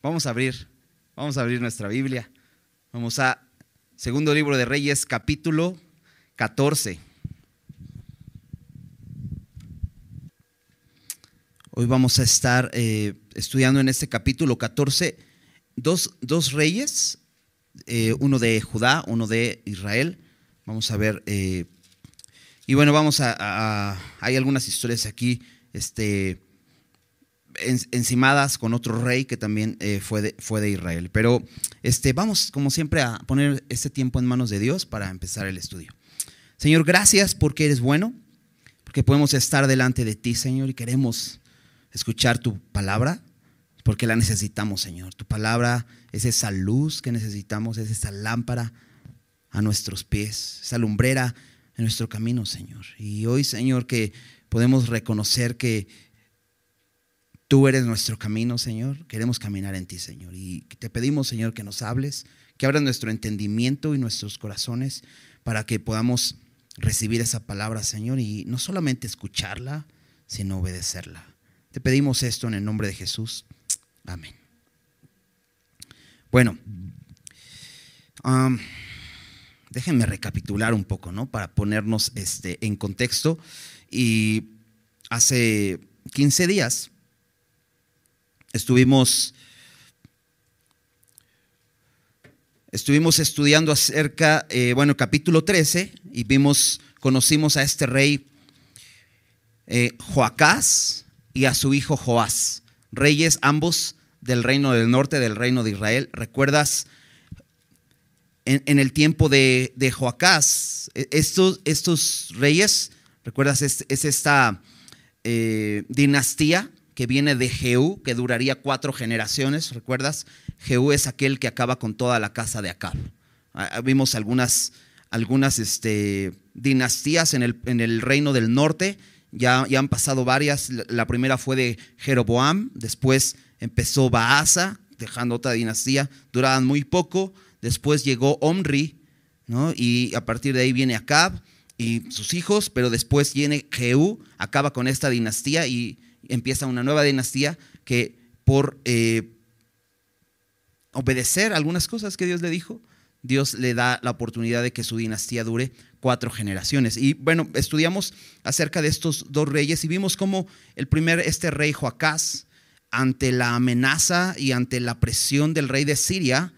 Vamos a abrir, vamos a abrir nuestra Biblia. Vamos a Segundo Libro de Reyes, capítulo 14. Hoy vamos a estar eh, estudiando en este capítulo 14 dos, dos reyes, eh, uno de Judá, uno de Israel. Vamos a ver, eh, y bueno, vamos a, hay algunas historias aquí, este, encimadas con otro rey que también eh, fue, de, fue de Israel. Pero este, vamos, como siempre, a poner este tiempo en manos de Dios para empezar el estudio. Señor, gracias porque eres bueno, porque podemos estar delante de ti, Señor, y queremos escuchar tu palabra, porque la necesitamos, Señor. Tu palabra es esa luz que necesitamos, es esa lámpara a nuestros pies, esa lumbrera en nuestro camino, Señor. Y hoy, Señor, que podemos reconocer que Tú eres nuestro camino, Señor. Queremos caminar en ti, Señor. Y te pedimos, Señor, que nos hables, que abras nuestro entendimiento y nuestros corazones para que podamos recibir esa palabra, Señor, y no solamente escucharla, sino obedecerla. Te pedimos esto en el nombre de Jesús. Amén. Bueno, déjenme recapitular un poco, ¿no? Para ponernos este, en contexto. Y hace 15 días Estuvimos, estuvimos estudiando acerca, eh, bueno, capítulo 13, y vimos, conocimos a este rey eh, Joacás y a su hijo Joás, reyes ambos del reino del norte, del reino de Israel. ¿Recuerdas? En, el tiempo de, Joacás, e, estos, estos reyes, ¿recuerdas? Es, esta eh, dinastía que viene de Jehú, que duraría cuatro generaciones, ¿recuerdas? Jehú es aquel que acaba con toda la casa de Acab. Ah, ah, vimos algunas, algunas este, dinastías en el, en el, reino del norte, ya, ya, han pasado varias. La primera fue de Jeroboam, después empezó Baasa, dejando otra dinastía, duraban muy poco. Después llegó Omri, ¿no? y a partir de ahí viene Acab y sus hijos, pero después viene Jehú, acaba con esta dinastía y empieza una nueva dinastía que por eh, obedecer algunas cosas que Dios le dijo, Dios le da la oportunidad de que su dinastía dure cuatro generaciones. Y bueno, estudiamos acerca de estos dos reyes y vimos cómo el primer, este rey Joacás, ante la amenaza y ante la presión del rey de Siria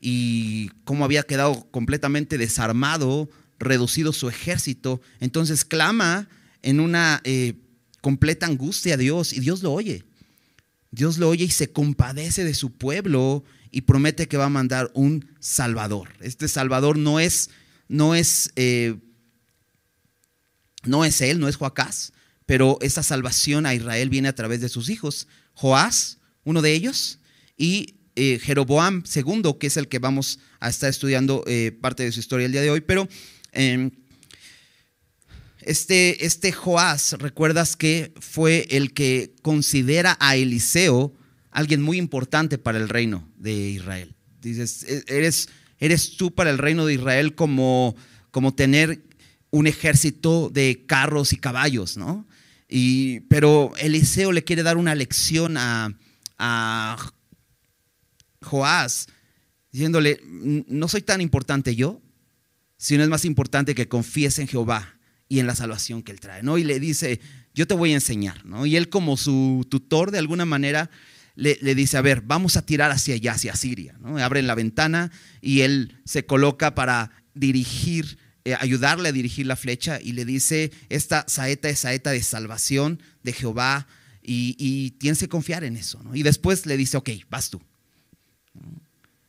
y cómo había quedado completamente desarmado, reducido su ejército, entonces clama en una eh, completa angustia a Dios y Dios lo oye. Dios lo oye y se compadece de su pueblo y promete que va a mandar un Salvador. Este Salvador no es, no es, eh, no es él, no es Joacás, pero esa salvación a Israel viene a través de sus hijos. Joás, uno de ellos, y eh, Jeroboam II, que es el que vamos a estar estudiando eh, parte de su historia el día de hoy, pero em, este, este Joás, recuerdas que fue el que considera a Eliseo alguien muy importante para el reino de Israel. Dices, e, eres, eres tú para el reino de Israel como, como tener un ejército de carros y caballos, ¿no? Y, pero Eliseo le quiere dar una lección a, a Joás, diciéndole, no soy tan importante yo, sino es más importante que confíes en Jehová y en la salvación que él trae, ¿no? Y le dice, yo te voy a enseñar, ¿no? Y él como su tutor de alguna manera le, dice, a ver, vamos a tirar hacia allá, hacia Siria, ¿no? Abren la ventana y él se coloca para dirigir, eh, ayudarle a dirigir la flecha y le dice, esta saeta es saeta de salvación de Jehová y, tienes que confiar en eso, ¿no? Y después le dice, ok, vas tú.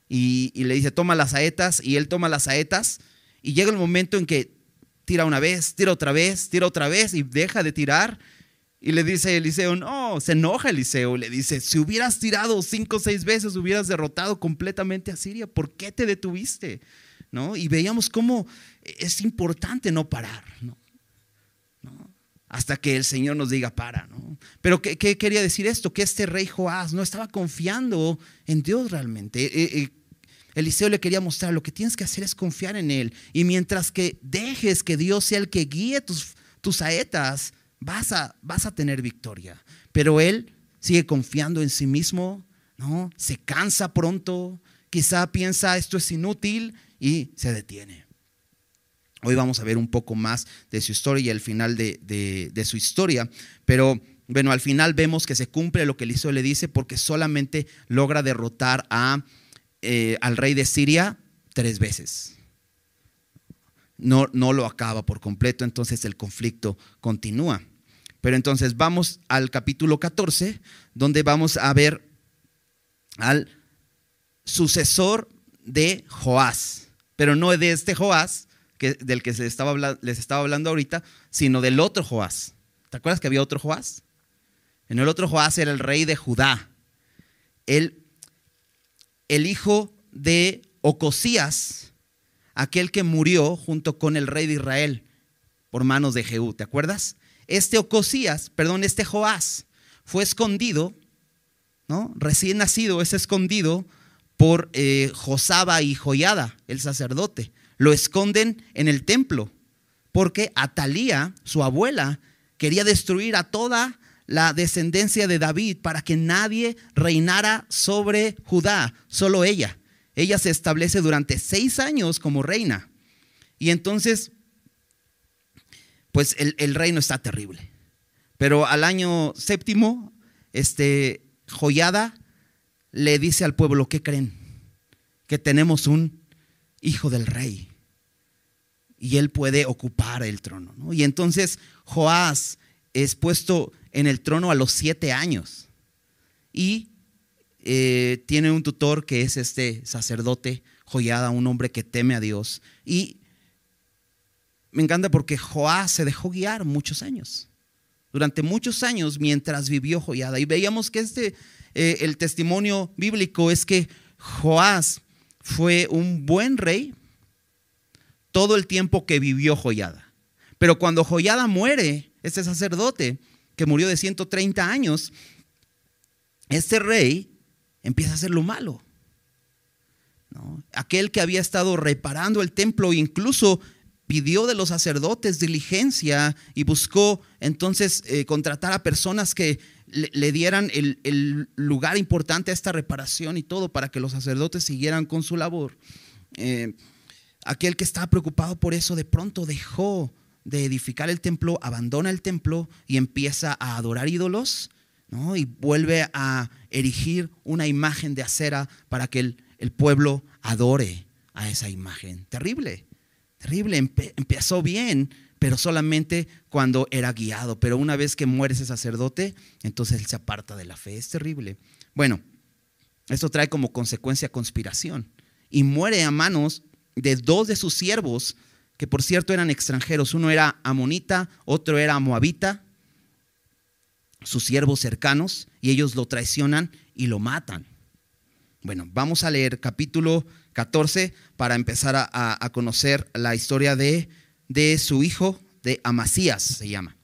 Y, y le dice, toma las saetas y él toma las saetas y llega el momento en que tira una vez, tira otra vez, tira otra vez y deja de tirar. Y le dice Eliseo, no, se enoja Eliseo, le dice, si hubieras tirado cinco o seis veces, hubieras derrotado completamente a Siria, ¿por qué te detuviste? ¿No? Y veíamos cómo es importante no parar, ¿no? Hasta que el Señor nos diga para, ¿no? Pero ¿qué, quería decir esto? Que este rey Joás no estaba confiando en Dios realmente. Eh, eh, Eliseo le quería mostrar, lo que tienes que hacer es confiar en Él. Y mientras que dejes que Dios sea el que guíe tus, tus saetas, vas a, vas a tener victoria. Pero Él sigue confiando en sí mismo, ¿no? Se cansa pronto, quizá piensa esto es inútil y se detiene. Hoy vamos a ver un poco más de su historia y el final de, su historia, pero bueno, al final vemos que se cumple lo que Eliseo le dice porque solamente logra derrotar a, eh, al rey de Siria tres veces. No, no lo acaba por completo, entonces el conflicto continúa. Pero entonces vamos al capítulo 14, donde vamos a ver al sucesor de Joás, pero no de este Joás que, del que les estaba, les estaba hablando ahorita, sino del otro Joás. ¿Te acuerdas que había otro Joás? En el otro Joás era el rey de Judá, el, el hijo de Ocosías, aquel que murió junto con el rey de Israel por manos de Jehú, ¿te acuerdas? este Ocosías, perdón, este Joás, fue escondido, ¿no? Recién nacido es escondido por eh, Josaba y Joyada, el sacerdote. Lo esconden en el templo, porque Atalía, su abuela, quería destruir a toda la descendencia de David para que nadie reinara sobre Judá, solo ella. Ella se establece durante seis años como reina. Y entonces pues el, reino está terrible. Pero al año séptimo, este, Joyada le dice al pueblo, ¿qué creen? Que tenemos un hijo del rey y él puede ocupar el trono. Y entonces Joás es puesto en el trono a los siete años y eh, tiene un tutor que es este sacerdote Joyada, un hombre que teme a Dios. Y me encanta porque Joás se dejó guiar muchos años. Durante muchos años mientras vivió Joyada. Y veíamos que este, eh, el testimonio bíblico es que Joás fue un buen rey todo el tiempo que vivió Joyada. Pero cuando Joyada muere, este sacerdote que murió de 130 años, este rey empieza a hacer lo malo. Aquel que había estado reparando el templo, incluso pidió de los sacerdotes diligencia y buscó entonces eh, contratar a personas que le, dieran el, lugar importante a esta reparación y todo para que los sacerdotes siguieran con su labor. Eh, aquel que estaba preocupado por eso de pronto dejó de edificar el templo, abandona el templo y empieza a adorar ídolos y vuelve a erigir una imagen de acera para que el, el pueblo adore a esa imagen. Terrible. Terrible, empezó bien, pero solamente cuando era guiado. Pero una vez que muere ese sacerdote, entonces él se aparta de la fe. Es terrible. Bueno, esto trae como consecuencia conspiración. Y muere a manos de dos de sus siervos, que por cierto eran extranjeros. Uno era amonita, otro era moabita, sus siervos cercanos, y ellos lo traicionan y lo matan. Bueno, vamos a leer capítulo 14 para empezar a, conocer la historia de, de su hijo, de Amasías se llama.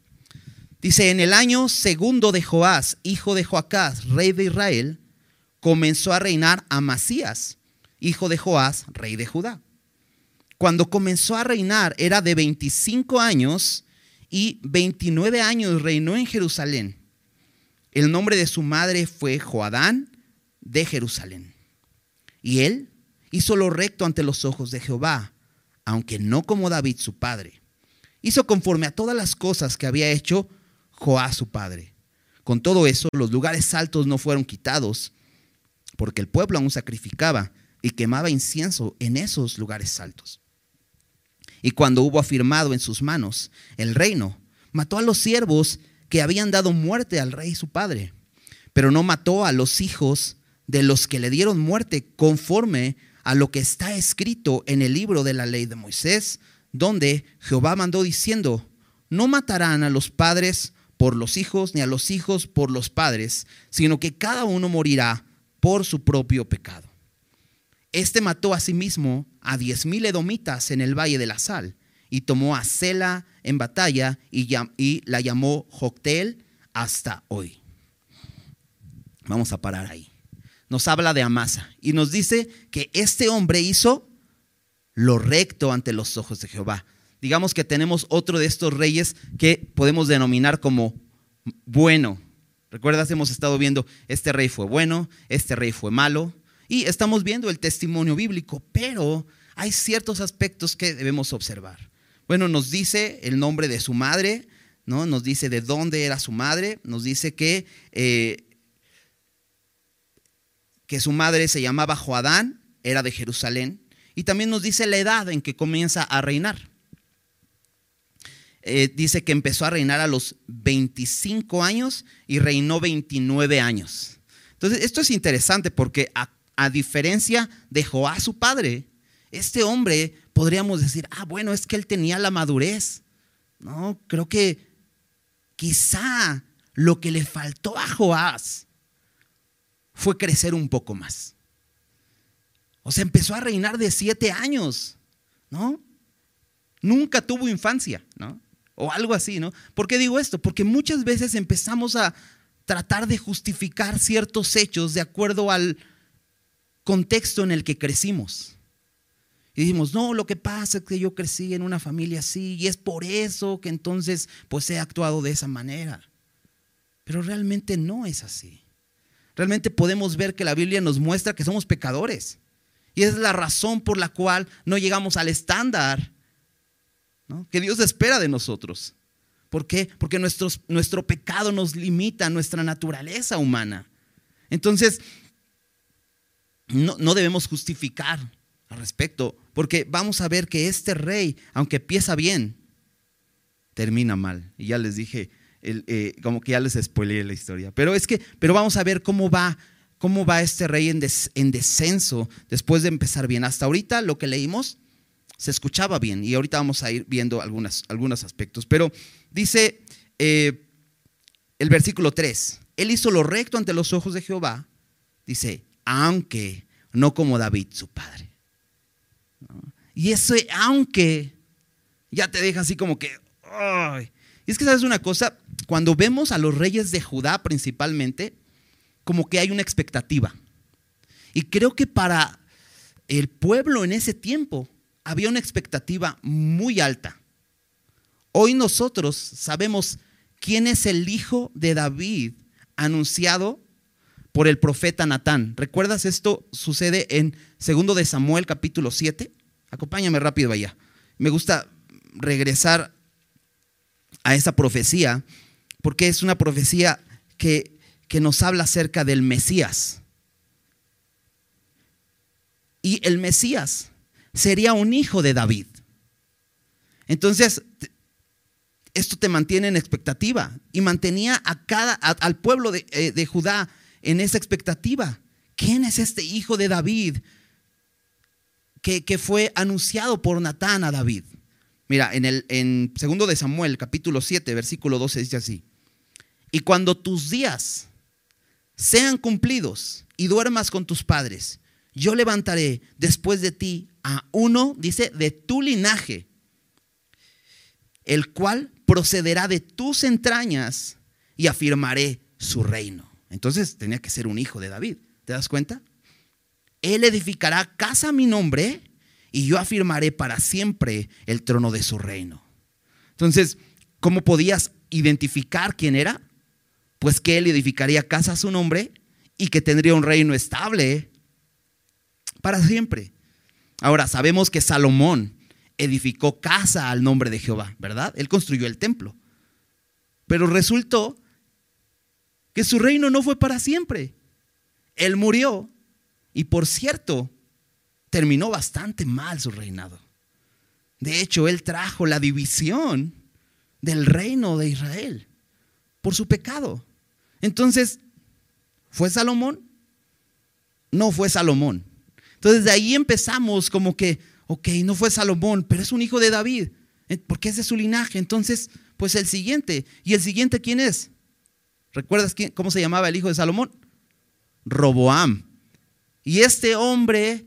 Dice, en el año segundo de Joás, hijo de Joacás, rey de Israel, comenzó a reinar Amasías, hijo de Joás, rey de Judá. Cuando comenzó a reinar era de 25 años y 29 años reinó en Jerusalén. El nombre de su madre fue Joadán de Jerusalén. Y él hizo lo recto ante los ojos de Jehová, aunque no como David su padre. Hizo conforme a todas las cosas que había hecho Joá su padre. Con todo eso, los lugares altos no fueron quitados, porque el pueblo aún sacrificaba y quemaba incienso en esos lugares altos. Y cuando hubo afirmado en sus manos el reino, mató a los siervos que habían dado muerte al rey su padre, pero no mató a los hijos de los que le dieron muerte conforme a lo que está escrito en el libro de la ley de Moisés, donde Jehová mandó diciendo, no matarán a los padres por los hijos, ni a los hijos por los padres, sino que cada uno morirá por su propio pecado. Este mató a sí mismo a diez mil edomitas en el valle de la sal, y tomó a Sela en batalla y, la llamó Joctel hasta hoy. Vamos a parar ahí nos habla de Amasa y nos dice que este hombre hizo lo recto ante los ojos de Jehová. Digamos que tenemos otro de estos reyes que podemos denominar como bueno, Recuerdas, hemos estado viendo, este rey fue bueno, este rey fue malo, y estamos viendo el testimonio bíblico, pero hay ciertos aspectos que debemos observar. Bueno, nos dice el nombre de su madre, ¿no? Nos dice de dónde era su madre, nos dice que, eh, que su madre se llamaba Joadán, era de Jerusalén, y también nos dice la edad en que comienza a reinar. Eh, dice que empezó a reinar a los 25 años y reinó 29 años. Entonces, esto es interesante porque a, a diferencia de Joás, su padre, este hombre podríamos decir, ah, bueno, es que él tenía la madurez. No, creo que quizá lo que le faltó a Joás fue crecer un poco más. O sea, empezó a reinar de siete años, ¿no? Nunca tuvo infancia, ¿no? o algo así, ¿no? ¿Por qué digo esto? Porque muchas veces empezamos a tratar de justificar ciertos hechos de acuerdo al contexto en el que crecimos. Y decimos, no, lo que pasa es que yo crecí en una familia así y es por eso que entonces pues he actuado de esa manera. Pero realmente no es así. Realmente podemos ver que la Biblia nos muestra que somos pecadores. Y es la razón por la cual no llegamos al estándar que Dios espera de nosotros. ¿Por qué? Porque nuestro pecado nos limita nuestra naturaleza humana. Entonces, no, no debemos justificar al respecto, porque vamos a ver que este rey, aunque empieza bien, termina mal. Y ya les dije, eh, como que ya les spoileé la historia. Pero es que, pero vamos a ver cómo va, cómo va este rey en, en descenso después de empezar bien. Hasta ahorita lo que leímos se escuchaba bien. Y ahorita vamos a ir viendo algunos aspectos. Pero dice eh, el versículo 3, Él hizo lo recto ante los ojos de Jehová, dice, aunque no como David, su padre. Y ese aunque ya te deja así como que... Y es que sabes una cosa, cuando vemos a los reyes de Judá principalmente, como que hay una expectativa. Y creo que para el pueblo en ese tiempo, había una expectativa muy alta. Hoy nosotros sabemos quién es el hijo de David anunciado por el profeta Natán. ¿Recuerdas esto sucede en 2 de Samuel capítulo 7? Acompáñame rápido allá. Me gusta regresar a esa profecía porque es una profecía que, que nos habla acerca del Mesías. Y el Mesías sería un hijo de David. Entonces, esto te mantiene en expectativa y mantenía a cada, al pueblo de, eh, de, Judá en esa expectativa. ¿Quién es este hijo de David que, fue anunciado por Natán a David? Mira, en el segundo de Samuel, capítulo 7, versículo 12 dice así: Y cuando tus días sean cumplidos y duermas con tus padres, yo levantaré después de ti a uno, dice, de tu linaje, el cual procederá de tus entrañas y afirmaré su reino. Entonces tenía que ser un hijo de David, ¿te das cuenta? Él edificará casa a mi nombre y yo afirmaré para siempre el trono de su reino. Entonces, ¿cómo podías identificar quién era? Pues que él edificaría casa a su nombre y que tendría un reino estable para siempre. Ahora, sabemos que Salomón edificó casa al nombre de Jehová, ¿verdad? Él construyó el templo. Pero resultó que su reino no fue para siempre. Él murió y por cierto, terminó bastante mal su reinado. De hecho, él trajo la división del reino de Israel por su pecado. Entonces, ¿fue Salomón? No fue Salomón. Entonces de ahí empezamos como que, ok, no fue Salomón, pero es un hijo de David, eh, porque es de su linaje. Entonces, pues el siguiente. ¿Y el siguiente quién es? ¿Recuerdas quién, cómo se llamaba el hijo de Salomón? Roboam. Y este hombre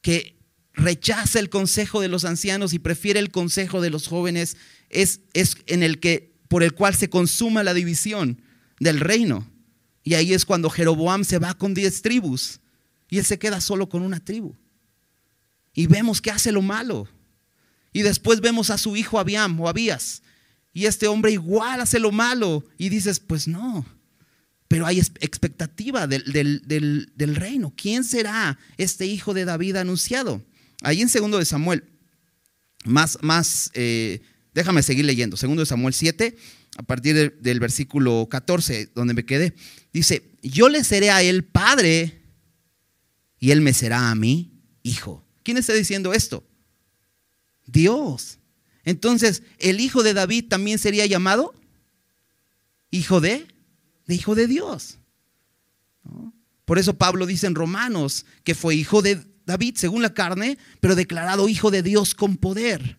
que rechaza el consejo de los ancianos y prefiere el consejo de los jóvenes es, es en el que por el cual se consuma la división del reino. Y ahí es cuando Jeroboam se va con diez tribus y él se queda solo con una tribu. Y vemos que hace lo malo. Y después vemos a su hijo Abiam o Abías. Y este hombre igual hace lo malo. Y dices, pues no, pero hay expectativa del, reino. ¿Quién será este hijo de David anunciado? Ahí en segundo de Samuel, más, más eh, déjame seguir leyendo, segundo de Samuel 7, a partir del versículo 14, donde me quedé, dice, yo le seré a él padre y él me será a mí hijo. ¿Quién está diciendo esto? Dios. Entonces, ¿el hijo de David también sería llamado hijo de hijo de Dios. Por eso Pablo dice en Romanos que fue hijo de David según la carne, pero declarado hijo de Dios con poder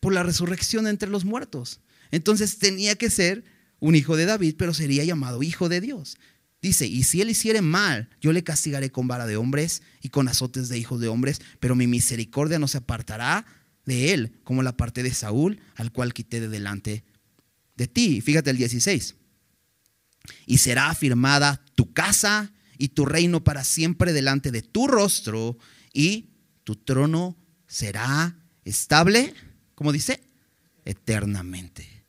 por la resurrección entre los muertos. Entonces tenía que ser un hijo de David, pero sería llamado hijo de Dios. Dice, y si él hiciere mal, yo le castigaré con vara de hombres y con azotes de hijos de hombres, pero mi misericordia no se apartará de él, como la parte de Saúl, al cual quité de delante de ti. Fíjate el 16 y será afirmada tu casa y tu reino para siempre delante de tu rostro y tu trono será estable, como dice, eternamente.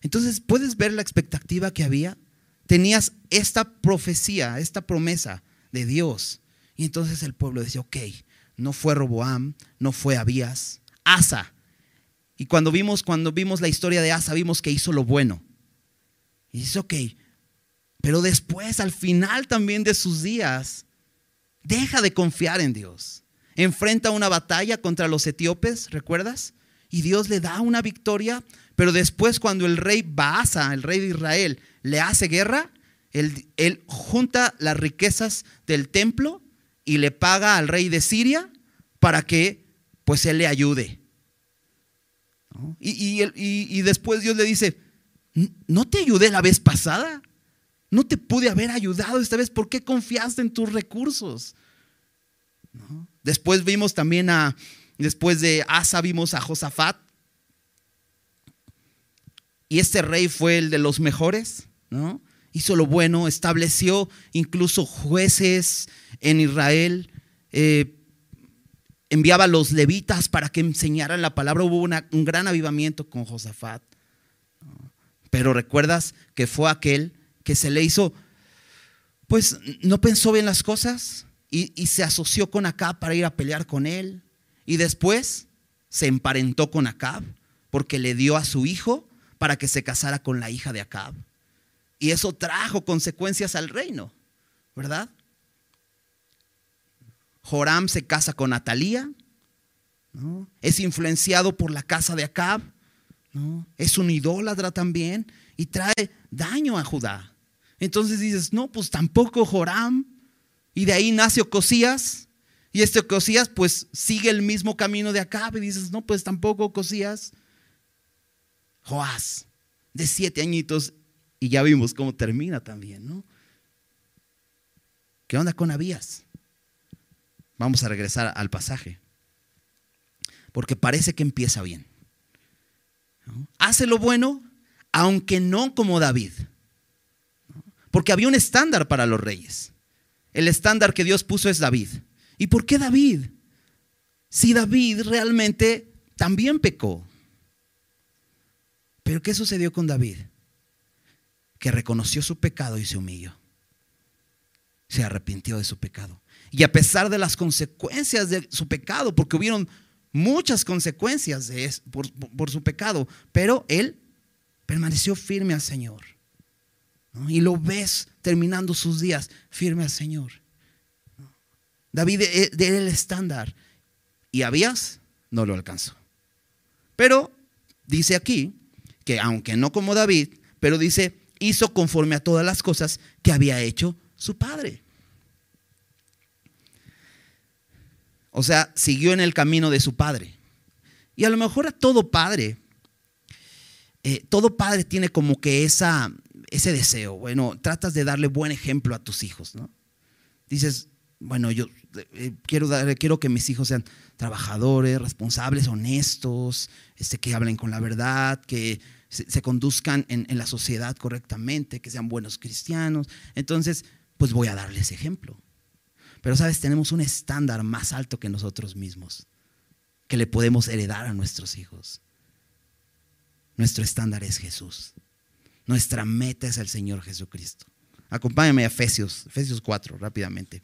Entonces, ¿puedes ver la expectativa que había? Tenías esta profecía, esta promesa de Dios. Y entonces el pueblo decía, ok, no fue Roboam, no fue Abías, Asa. Y cuando vimos, cuando vimos la historia de Asa, vimos que hizo lo bueno. Y dice, ok, pero después, al final también de sus días, deja de confiar en Dios. Enfrenta una batalla contra los etíopes, ¿recuerdas? Y Dios le da una victoria, pero después cuando el rey Baasa, el rey de Israel, le hace guerra, él, junta las riquezas del templo y le paga al rey de Siria para que pues él le ayude. Y, y después Dios le dice, ¿no te ayudé la vez pasada? No te pude haber ayudado esta vez. ¿Por qué confiaste en tus recursos? Después vimos también a, después de Asa vimos a Josafat. Y este rey fue el de los mejores, ¿no? Hizo lo bueno, estableció incluso jueces en Israel, eh, enviaba a los levitas para que enseñaran la palabra. Hubo un gran avivamiento con Josafat. Pero recuerdas que fue aquel que se le hizo, pues no pensó bien las cosas y, se asoció con Acab para ir a pelear con él. Y después se emparentó con Acab porque le dio a su hijo para que se casara con la hija de Acab. Y eso trajo consecuencias al reino, ¿verdad? Joram se casa con Atalía, es influenciado por la casa de Acab, es un idólatra también y trae daño a Judá. Entonces dices, no, pues tampoco Joram. Y de ahí nace Ocosías. Y este Ocosías pues sigue el mismo camino de acá. Y dices, no, pues tampoco Ocosías. Joás, de siete añitos. Y ya vimos cómo termina también, ¿no? ¿Qué onda con Abías? Vamos a regresar al pasaje. Porque parece que empieza bien. Hace lo bueno, aunque no como David. Porque había un estándar para los reyes. El estándar que Dios puso es David. ¿Y por qué David? Si David realmente también pecó. Pero ¿qué sucedió con David? Que reconoció su pecado y se humilló. Se arrepintió de su pecado. Y a pesar de las consecuencias de su pecado, porque hubieron muchas consecuencias por, su pecado, pero él permaneció firme al Señor. Y lo ves terminando sus días firme al Señor. David era el estándar. Y Abías no lo alcanzó. Pero dice aquí que aunque no como David, pero dice, hizo conforme a todas las cosas que había hecho su padre. O sea, siguió en el camino de su padre. Y a lo mejor a todo padre, eh, todo padre tiene como que esa, ese deseo, bueno, tratas de darle buen ejemplo a tus hijos, ¿no? Dices, bueno, yo eh, quiero, quiero que mis hijos sean trabajadores, responsables, honestos, este, que hablen con la verdad, que se, conduzcan en, en, la sociedad correctamente, que sean buenos cristianos. Entonces, pues voy a darles ejemplo. Pero, ¿sabes? Tenemos un estándar más alto que nosotros mismos, que le podemos heredar a nuestros hijos. Nuestro estándar es Jesús. Nuestra meta es el Señor Jesucristo. Acompáñame a Efesios, Efesios 4, rápidamente.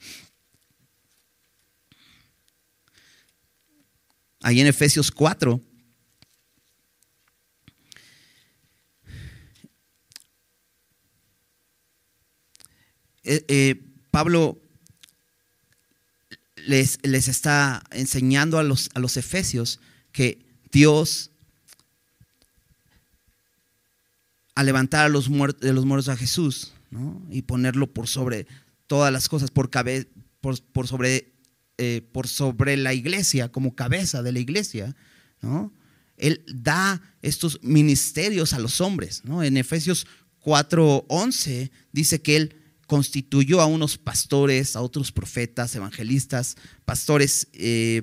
Ahí en Efesios 4. Eh, eh, Pablo les, está enseñando a los, a los efesios que Dios, al levantar a los muertos, de los muertos a Jesús y ponerlo por sobre todas las cosas, por, por, por sobre, eh, por sobre la iglesia, como cabeza de la iglesia, ¿no? Él da estos ministerios a los hombres. ¿no? En Efesios 4:11 dice que Él constituyó a unos pastores, a otros profetas, evangelistas, pastores, eh,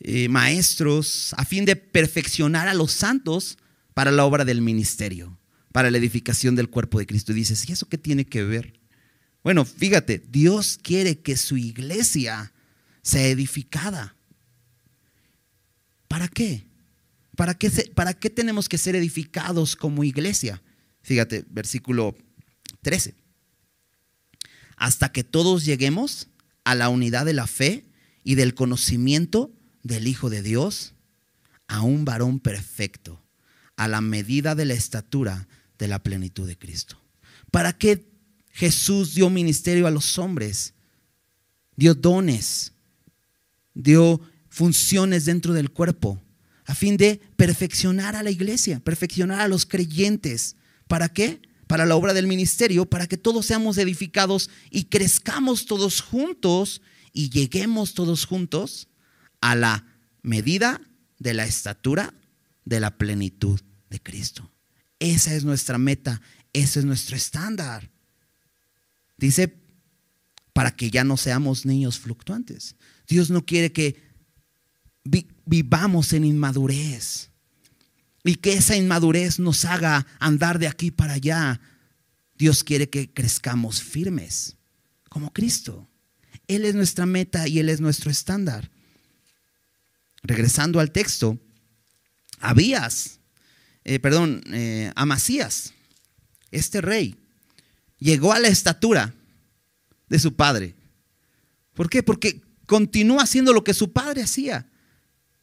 eh, maestros, a fin de perfeccionar a los santos para la obra del ministerio, para la edificación del cuerpo de Cristo. Y dices, ¿y eso qué tiene que ver? Bueno, fíjate, Dios quiere que su iglesia sea edificada. ¿Para qué? ¿Para qué, ¿Para qué tenemos que ser edificados como iglesia? Fíjate, versículo 13 hasta que todos lleguemos a la unidad de la fe y del conocimiento del Hijo de Dios, a un varón perfecto, a la medida de la estatura de la plenitud de Cristo. ¿Para qué Jesús dio ministerio a los hombres? Dio dones, dio funciones dentro del cuerpo, a fin de perfeccionar a la iglesia, perfeccionar a los creyentes. ¿Para qué? Para la obra del ministerio, para que todos seamos edificados y crezcamos todos juntos y lleguemos todos juntos a la medida de la estatura de la plenitud de Cristo. Esa es nuestra meta, ese es nuestro estándar. Dice, para que ya no seamos niños fluctuantes. Dios no quiere que vivamos en inmadurez y que esa inmadurez nos haga andar de aquí para allá. Dios quiere que crezcamos firmes, como Cristo. Él es nuestra meta y Él es nuestro estándar. Regresando al texto, Abías, eh, perdón, eh, Amasías, este rey, llegó a la estatura de su padre. ¿Por qué? Porque continuó haciendo lo que su padre hacía.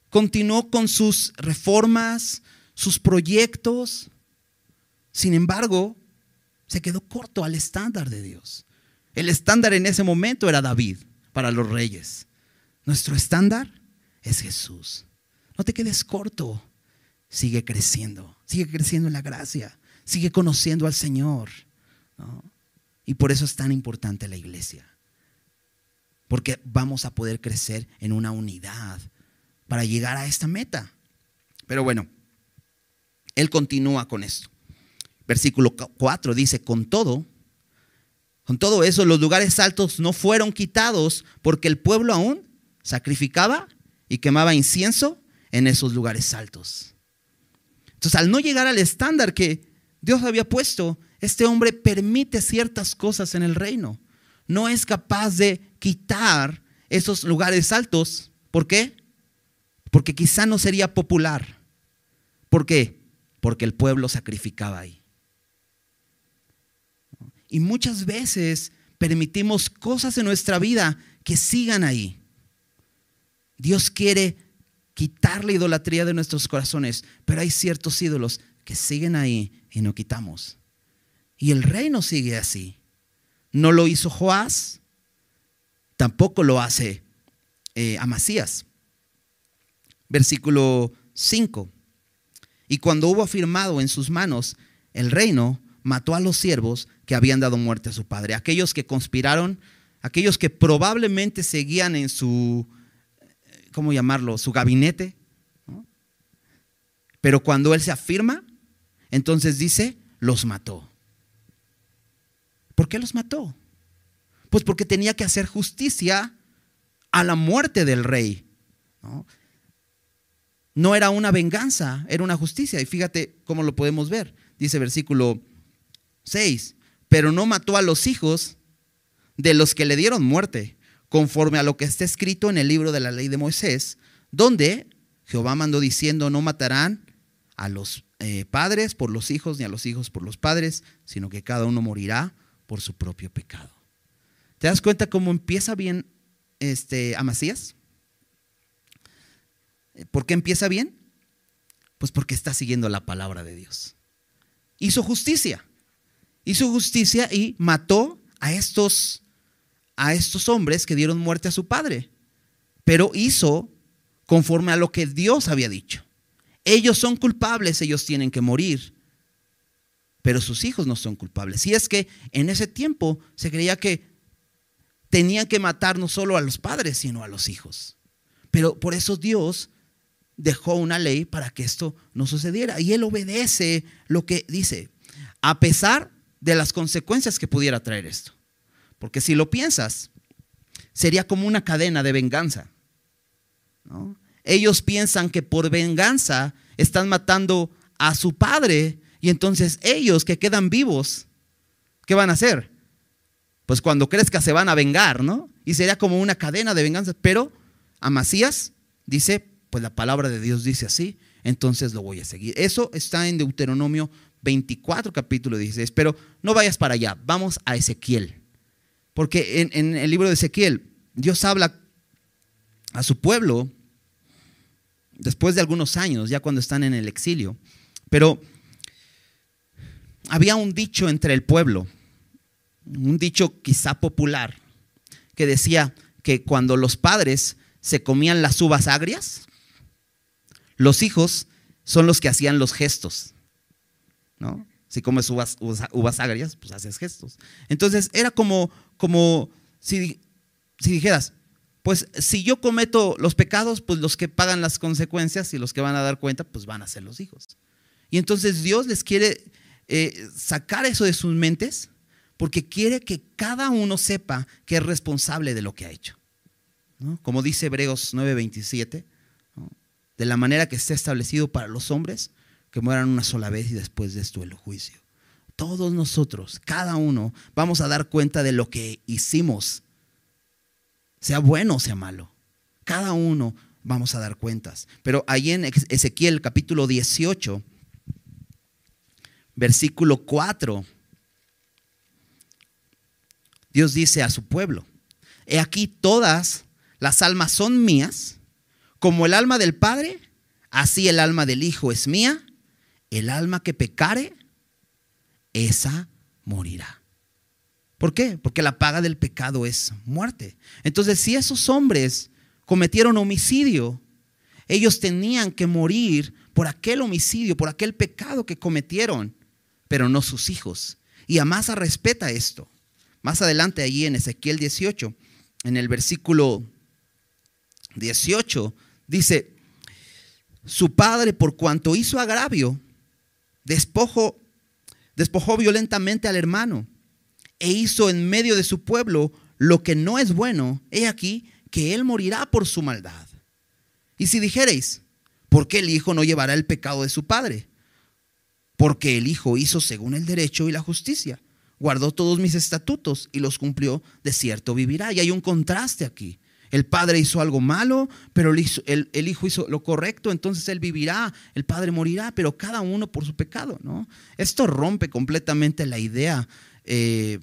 Continuó con sus reformas, sus proyectos. Sin embargo, se quedó corto al estándar de Dios. El estándar en ese momento era David para los reyes. Nuestro estándar es Jesús. No te quedes corto. Sigue creciendo. Sigue creciendo en la gracia. Sigue conociendo al Señor. Y por eso es tan importante la iglesia. Porque vamos a poder crecer en una unidad para llegar a esta meta. Pero bueno, él continúa con esto. Versículo 4 dice, con todo, con todo eso, los lugares altos no fueron quitados porque el pueblo aún sacrificaba y quemaba incienso en esos lugares altos. Entonces, al no llegar al estándar que Dios había puesto, este hombre permite ciertas cosas en el reino. No es capaz de quitar esos lugares altos. ¿Por qué? Porque quizá no sería popular. ¿Por qué? Porque el pueblo sacrificaba ahí. Y muchas veces permitimos cosas en nuestra vida que sigan ahí. Dios quiere quitar la idolatría de nuestros corazones, pero hay ciertos ídolos que siguen ahí y no quitamos. Y el reino sigue así. No lo hizo Joás, tampoco lo hace eh, Amasías. Versículo 5. Y cuando hubo firmado en sus manos el reino, mató a los siervos que habían dado muerte a su padre. Aquellos que conspiraron, aquellos que probablemente seguían en su, ¿cómo llamarlo?, su gabinete. Pero cuando él se afirma, entonces dice, los mató. ¿Por qué los mató? Pues porque tenía que hacer justicia a la muerte del rey. ¿no? No era una venganza, era una justicia. Y fíjate cómo lo podemos ver. Dice versículo 6, pero no mató a los hijos de los que le dieron muerte, conforme a lo que está escrito en el libro de la ley de Moisés, donde Jehová mandó diciendo, no matarán a los eh, padres por los hijos, ni a los hijos por los padres, sino que cada uno morirá por su propio pecado. ¿Te das cuenta cómo empieza bien este, Amasías? ¿Por qué empieza bien? Pues porque está siguiendo la palabra de Dios. Hizo justicia. Hizo justicia y mató a estos, a estos hombres que dieron muerte a su padre. Pero hizo conforme a lo que Dios había dicho. Ellos son culpables, ellos tienen que morir. Pero sus hijos no son culpables. Y es que en ese tiempo se creía que tenían que matar no solo a los padres, sino a los hijos. Pero por eso Dios dejó una ley para que esto no sucediera. Y él obedece lo que dice, a pesar de las consecuencias que pudiera traer esto. Porque si lo piensas, sería como una cadena de venganza. Ellos piensan que por venganza están matando a su padre y entonces ellos que quedan vivos, ¿qué van a hacer? Pues cuando crezca se van a vengar, ¿no? Y sería como una cadena de venganza. Pero Amasías dice, pues la palabra de Dios dice así, entonces lo voy a seguir. Eso está en Deuteronomio 24, capítulo 16. Pero no vayas para allá, vamos a Ezequiel. Porque en, en el libro de Ezequiel, Dios habla a su pueblo después de algunos años, ya cuando están en el exilio. Pero había un dicho entre el pueblo, un dicho quizá popular, que decía que cuando los padres se comían las uvas agrias, los hijos son los que hacían los gestos. ¿no? Si comes uvas, uvas, agrias, pues haces gestos. Entonces era como, como si, si dijeras, pues si yo cometo los pecados, pues los que pagan las consecuencias y los que van a dar cuenta, pues van a ser los hijos. Y entonces Dios les quiere eh, sacar eso de sus mentes porque quiere que cada uno sepa que es responsable de lo que ha hecho. Como dice Hebreos 9:27, de la manera que está establecido para los hombres, que mueran una sola vez y después de esto el juicio. Todos nosotros, cada uno, vamos a dar cuenta de lo que hicimos sea bueno o sea malo. Cada uno vamos a dar cuentas. Pero ahí en Ezequiel capítulo 18, versículo 4, Dios dice a su pueblo, he aquí todas las almas son mías, como el alma del Padre, así el alma del Hijo es mía, el alma que pecare, esa morirá. ¿Por qué? Porque la paga del pecado es muerte. Entonces, si esos hombres cometieron homicidio, ellos tenían que morir por aquel homicidio, por aquel pecado que cometieron, pero no sus hijos. Y Amasa respeta esto. Más adelante, allí en Ezequiel 18, en el versículo 18, dice, su padre por cuanto hizo agravio, despojó, despojó violentamente al hermano e hizo en medio de su pueblo lo que no es bueno, he aquí que él morirá por su maldad. Y si dijereis, ¿por qué el Hijo no llevará el pecado de su Padre? Porque el Hijo hizo según el derecho y la justicia, guardó todos mis estatutos y los cumplió, de cierto vivirá. Y hay un contraste aquí. El padre hizo algo malo, pero el, hijo hizo lo correcto, entonces él vivirá, el padre morirá, pero cada uno por su pecado, ¿no? Esto rompe completamente la idea eh,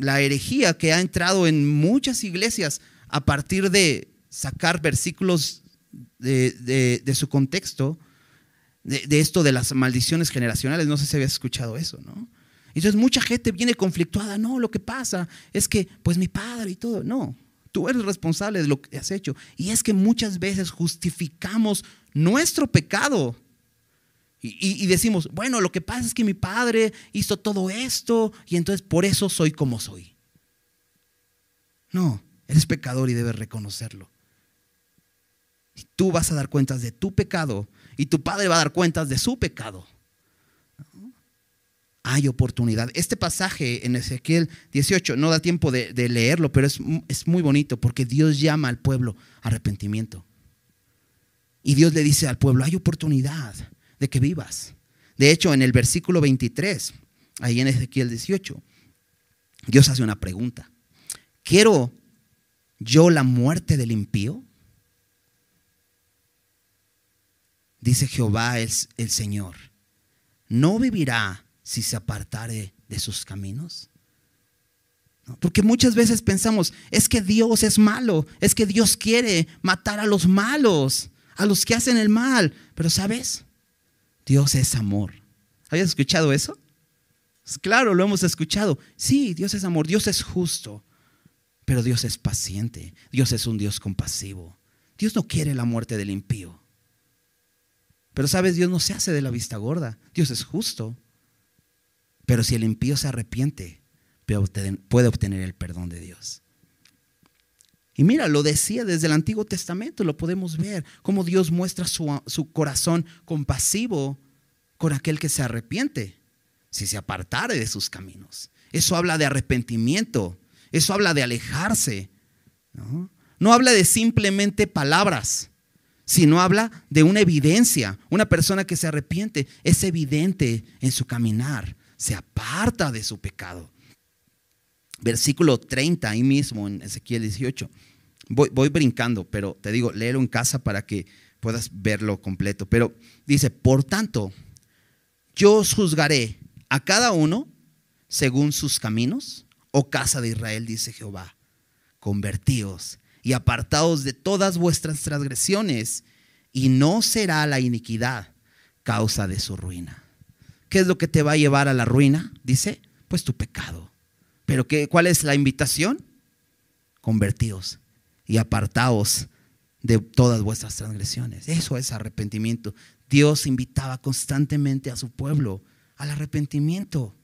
la herejía que ha entrado en muchas iglesias a partir de sacar versículos de, su contexto, de, esto de las maldiciones generacionales. No sé si habías escuchado eso, ¿no? Entonces mucha gente viene conflictuada, no, lo que pasa es que, pues mi padre y todo, no, tú eres responsable de lo que has hecho. Y es que muchas veces justificamos nuestro pecado y, decimos, bueno, lo que pasa es que mi padre hizo todo esto y entonces por eso soy como soy. No, eres pecador y debes reconocerlo. Tú vas a dar cuentas de tu pecado y tu padre va a dar cuentas de su pecado. Hay oportunidad. Este pasaje en Ezequiel 18 no da tiempo de, leerlo, pero es, es muy bonito porque Dios llama al pueblo a arrepentimiento. Y Dios le dice al pueblo, hay oportunidad de que vivas. De hecho, en el versículo 23, ahí en Ezequiel 18, Dios hace una pregunta. ¿Quiero yo la muerte del impío? Dice Jehová el, el Señor, ¿no vivirá si se apartare de sus caminos? Porque muchas veces pensamos, es que Dios es malo, es que Dios quiere matar a los malos, a los que hacen el mal. Pero sabes, Dios es amor. ¿Habías escuchado eso? Pues claro, lo hemos escuchado. Sí, Dios es amor, Dios es justo, pero Dios es paciente, Dios es un Dios compasivo. Dios no quiere la muerte del impío. Pero sabes, Dios no se hace de la vista gorda, Dios es justo. Pero si el impío se arrepiente, puede obtener el perdón de Dios. Y mira, lo decía desde el Antiguo Testamento, lo podemos ver, cómo Dios muestra su, corazón compasivo con aquel que se arrepiente, si se apartare de sus caminos. Eso habla de arrepentimiento, eso habla de alejarse. no habla de simplemente palabras, sino habla de una evidencia. Una persona que se arrepiente es evidente en su caminar, se aparta de su pecado versículo 30, ahí mismo en Ezequiel 18. Voy, voy brincando, pero te digo, léelo en casa para que puedas verlo completo. Pero dice, por tanto, yo os juzgaré a cada uno según sus caminos, oh casa de Israel, dice Jehová. Convertíos y apartaos de todas vuestras transgresiones, y no será la iniquidad causa de su ruina. ¿Qué es lo que te va a llevar a la ruina? Dice, pues tu pecado. Pero qué, ¿cuál es la invitación? Convertíos y apartaos de todas vuestras transgresiones. Eso es arrepentimiento. Dios invitaba constantemente a su pueblo al arrepentimiento.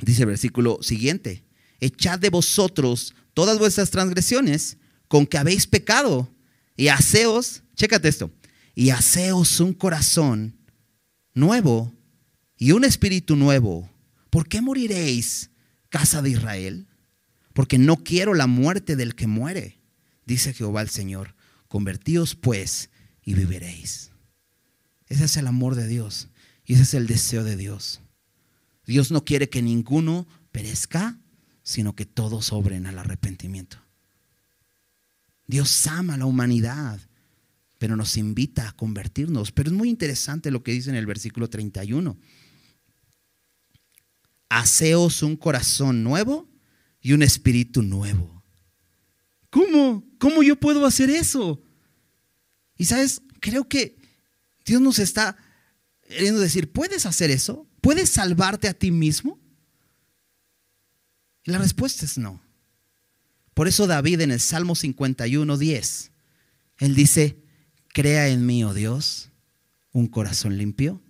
Dice el versículo siguiente, echad de vosotros todas vuestras transgresiones con que habéis pecado y haceos, chécate esto, y haceos un corazón nuevo y un espíritu nuevo ¿por qué moriréis, casa de Israel? Porque no quiero la muerte del que muere, dice Jehová el Señor. Convertíos pues y viviréis. Ese es el amor de Dios y ese es el deseo de Dios. Dios no quiere que ninguno perezca, sino que todos obren al arrepentimiento. Dios ama a la humanidad, pero nos invita a convertirnos. Pero es muy interesante lo que dice en el versículo 31 haceos un corazón nuevo y un espíritu nuevo. ¿Cómo? ¿Cómo yo puedo hacer eso? Y sabes, creo que Dios nos está queriendo decir, ¿puedes hacer eso? ¿Puedes salvarte a ti mismo? Y la respuesta es no. Por eso David en el Salmo 51, 10, él dice, crea en mí, oh Dios, un corazón limpio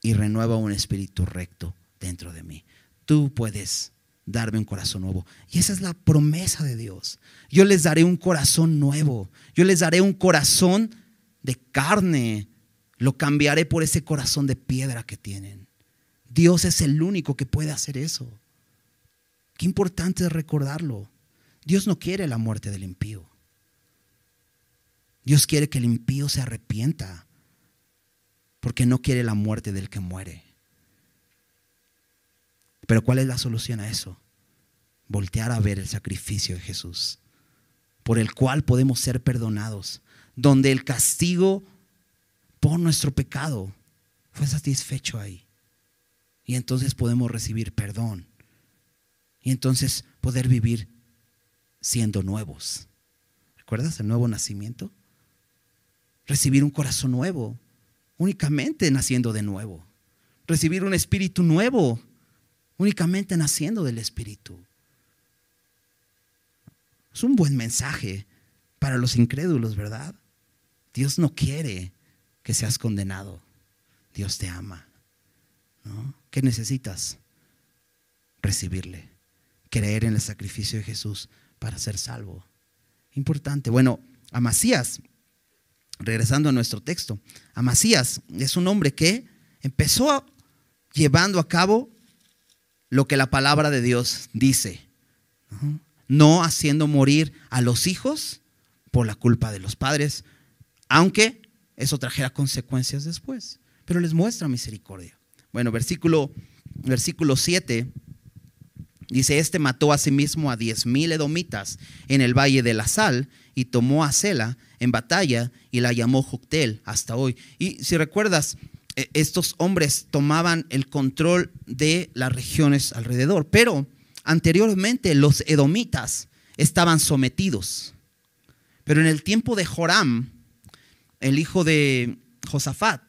y renueva un espíritu recto dentro de mí tú puedes darme un corazón nuevo. Y esa es la promesa de Dios. Yo les daré un corazón nuevo. Yo les daré un corazón de carne. Lo cambiaré por ese corazón de piedra que tienen. Dios es el único que puede hacer eso. Qué importante recordarlo. Dios no quiere la muerte del impío. Dios quiere que el impío se arrepienta porque no quiere la muerte del que muere. Pero ¿cuál es la solución a eso? Voltear a ver el sacrificio de Jesús, por el cual podemos ser perdonados, donde el castigo por nuestro pecado fue satisfecho ahí. Y entonces podemos recibir perdón. Y entonces poder vivir siendo nuevos. ¿Recuerdas el nuevo nacimiento? Recibir un corazón nuevo, únicamente naciendo de nuevo. Recibir un espíritu nuevo, únicamente naciendo del Espíritu. Es un buen mensaje para los incrédulos, ¿verdad? Dios no quiere que seas condenado. Dios te ama. ¿Qué necesitas? Recibirle. Creer en el sacrificio de Jesús para ser salvo. Importante. Bueno, Amasías, regresando a nuestro texto, Amasías es un hombre que empezó llevando a cabo lo que la palabra de Dios dice. No haciendo morir a los hijos por la culpa de los padres, aunque eso trajera consecuencias después. Pero les muestra misericordia. Bueno, versículo, versículo 7 dice, este mató a sí mismo a diez mil edomitas en el valle de la sal y tomó a Sela en batalla y la llamó Juctel hasta hoy. Y si recuerdas, e, estos hombres tomaban el control de las regiones alrededor. Pero anteriormente los edomitas estaban sometidos. Pero en el tiempo de Joram, el hijo de Josafat,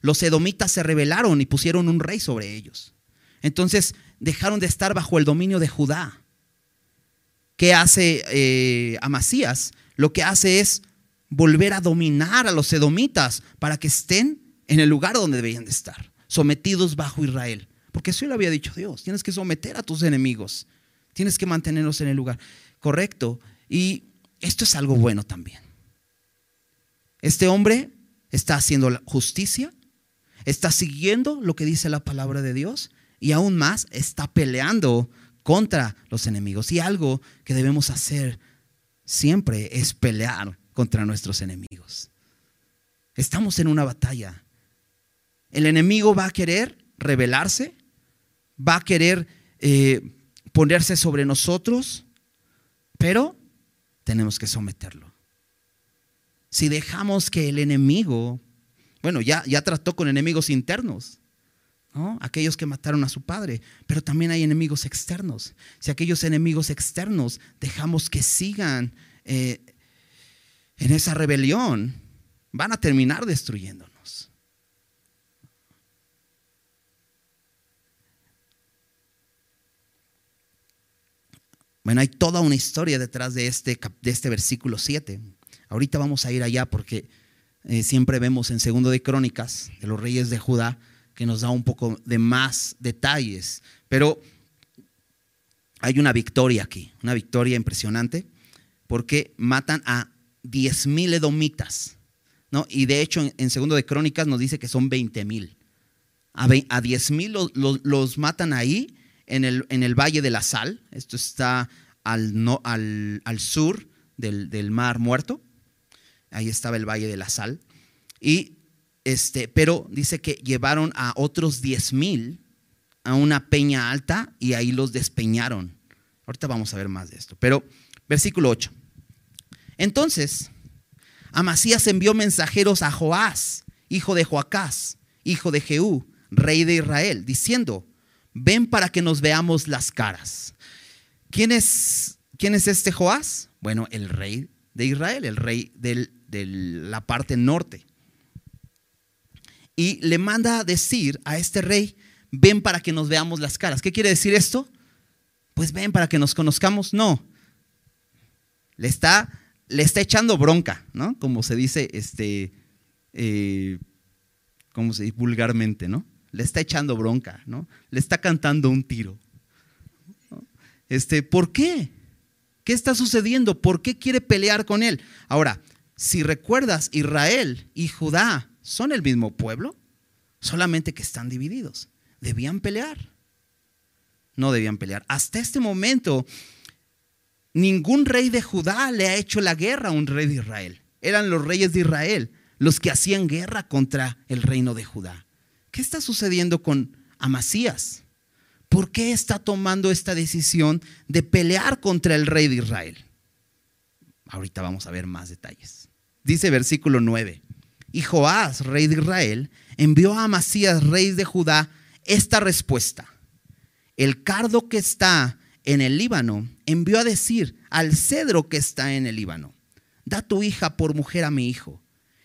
los edomitas se rebelaron y pusieron un rey sobre ellos. Entonces dejaron de estar bajo el dominio de Judá. ¿Qué hace eh, Amasías? Lo que hace es volver a dominar a los edomitas para que estén en el lugar donde deberían de estar, sometidos bajo Israel. Porque eso lo había dicho Dios, tienes que someter a tus enemigos, tienes que mantenerlos en el lugar correcto. Y esto es algo bueno también. Este hombre está haciendo justicia, está siguiendo lo que dice la palabra de Dios y aún más está peleando contra los enemigos. Y algo que debemos hacer siempre es pelear contra nuestros enemigos. Estamos en una batalla. El enemigo va a querer rebelarse, va a querer eh, ponerse sobre nosotros, pero tenemos que someterlo. Si dejamos que el enemigo, bueno, ya, ya trató con enemigos internos, aquellos que mataron a su padre, pero también hay enemigos externos. Si aquellos enemigos externos dejamos que sigan eh, en esa rebelión, van a terminar destruyéndonos. Bueno, hay toda una historia detrás de este, de este versículo 7. Ahorita vamos a ir allá porque eh, siempre vemos en Segundo de Crónicas de los reyes de Judá que nos da un poco de más detalles. Pero hay una victoria aquí, una victoria impresionante, porque matan a 10 mil edomitas. ¿no? Y de hecho, en, Segundo de Crónicas nos dice que son 20 mil. A, a 10 mil los, matan ahí, en el, en el, Valle de la Sal. Esto está al, al, al sur del, del, Mar Muerto. Ahí estaba el Valle de la Sal. Y este, pero dice que llevaron a otros 10 mil a una peña alta y ahí los despeñaron. Ahorita vamos a ver más de esto. Pero, versículo 8. Entonces, Amasías envió mensajeros a Joás, hijo de Joacás, hijo de Jehú, rey de Israel, diciendo, ven para que nos veamos las caras. ¿Quién es, quién es este Joás? Bueno, el rey de Israel, el rey de la parte norte y le manda decir a este rey, ven para que nos veamos las caras. ¿Qué quiere decir esto? Pues ven para que nos conozcamos. No. Le está, le está echando bronca, ¿no? Como se dice, este, eh, como se dice vulgarmente, ¿no? Le está echando bronca, ¿no? Le está cantando un tiro. Este, ¿por qué? ¿Qué está sucediendo? ¿Por qué quiere pelear con él? Ahora, si recuerdas, Israel y Judá son el mismo pueblo, solamente que están divididos. Debían pelear. No debían pelear. Hasta este momento, ningún rey de Judá le ha hecho la guerra a un rey de Israel. Eran los reyes de Israel los que hacían guerra contra el reino de Judá. ¿Qué está sucediendo con Amasías? ¿Por qué está tomando esta decisión de pelear contra el rey de Israel? Ahorita vamos a ver más detalles. Dice versículo 9. Y Joás, rey de Israel, envió a Amasías, rey de Judá, esta respuesta. El cardo que está en el Líbano envió a decir al cedro que está en el Líbano, da tu hija por mujer a mi hijo.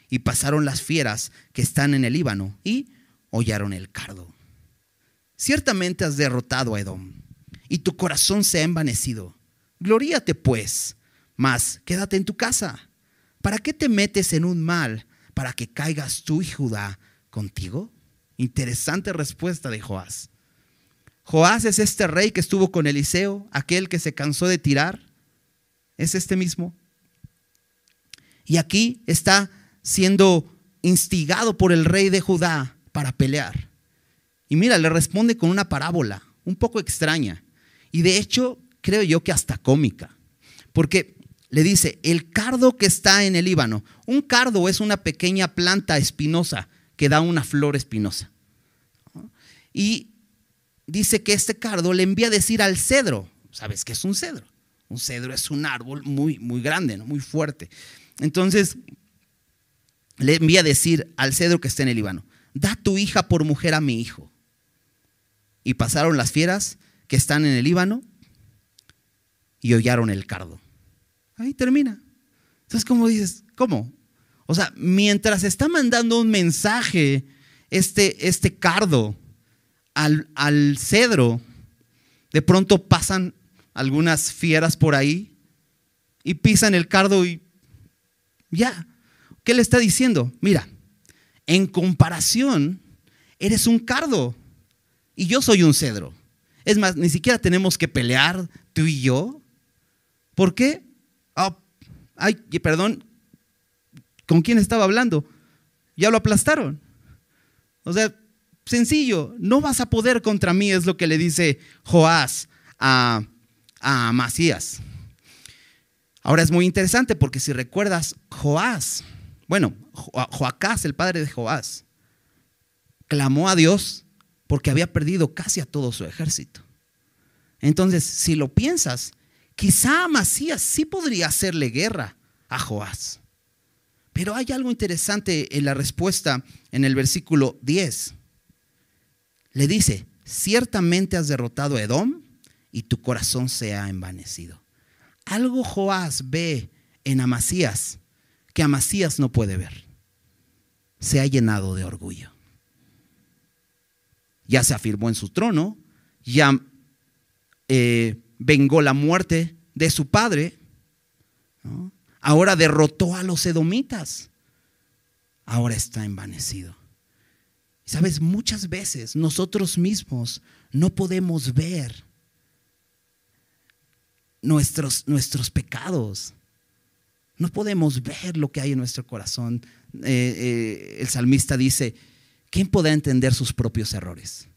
Y pasaron las fieras que están en el Líbano y hollaron el cardo. Ciertamente has derrotado a Edom y tu corazón se ha envanecido. Gloríate pues, mas quédate en tu casa. ¿Para qué te metes en un mal para que caigas tú y Judá contigo? Interesante respuesta de Joás. Joás es este rey que estuvo con Eliseo, aquel que se cansó de tirar. Es este mismo. Y aquí está siendo instigado por el rey de Judá para pelear. Y mira, le responde con una parábola un poco extraña. Y de hecho, creo yo que hasta cómica. Porque le dice, el cardo que está en el Líbano. Un cardo es una pequeña planta espinosa que da una flor espinosa. Y dice que este cardo le envía a decir al cedro, ¿sabes qué es un cedro? Un cedro es un árbol muy, muy grande, ¿no? muy fuerte. Entonces, le envía a decir al cedro que está en el Líbano, da tu hija por mujer a mi hijo. Y pasaron las fieras que están en el Líbano y hollaron el cardo. Ahí termina. Entonces, ¿cómo dices? ¿Cómo? O sea, mientras está mandando un mensaje este, este cardo al, al cedro, de pronto pasan algunas fieras por ahí y pisan el cardo y ya. ¿Qué le está diciendo? Mira, en comparación, eres un cardo y yo soy un cedro. Es más, ni siquiera tenemos que pelear tú y yo. ¿Por qué? Oh, ay, perdón, ¿con quién estaba hablando? Ya lo aplastaron. O sea, sencillo, no vas a poder contra mí, es lo que le dice Joás a, a Masías. Ahora es muy interesante porque si recuerdas, Joás, bueno, Joacás, el padre de Joás, clamó a Dios porque había perdido casi a todo su ejército. Entonces, si lo piensas, quizá Masías sí podría hacerle guerra a Joás. Pero hay algo interesante en la respuesta en el versículo 10. Le dice, ciertamente has derrotado a Edom y tu corazón se ha envanecido. Algo Joás ve en Amasías que Amasías no puede ver. Se ha llenado de orgullo. Ya se afirmó en su trono, ya eh, vengó la muerte de su padre, ahora derrotó a los edomitas, ahora está envanecido. Sabes, muchas veces nosotros mismos no podemos ver nuestros, nuestros pecados. No podemos ver lo que hay en nuestro corazón. Eh, eh, el salmista dice, ¿quién podrá entender sus propios errores?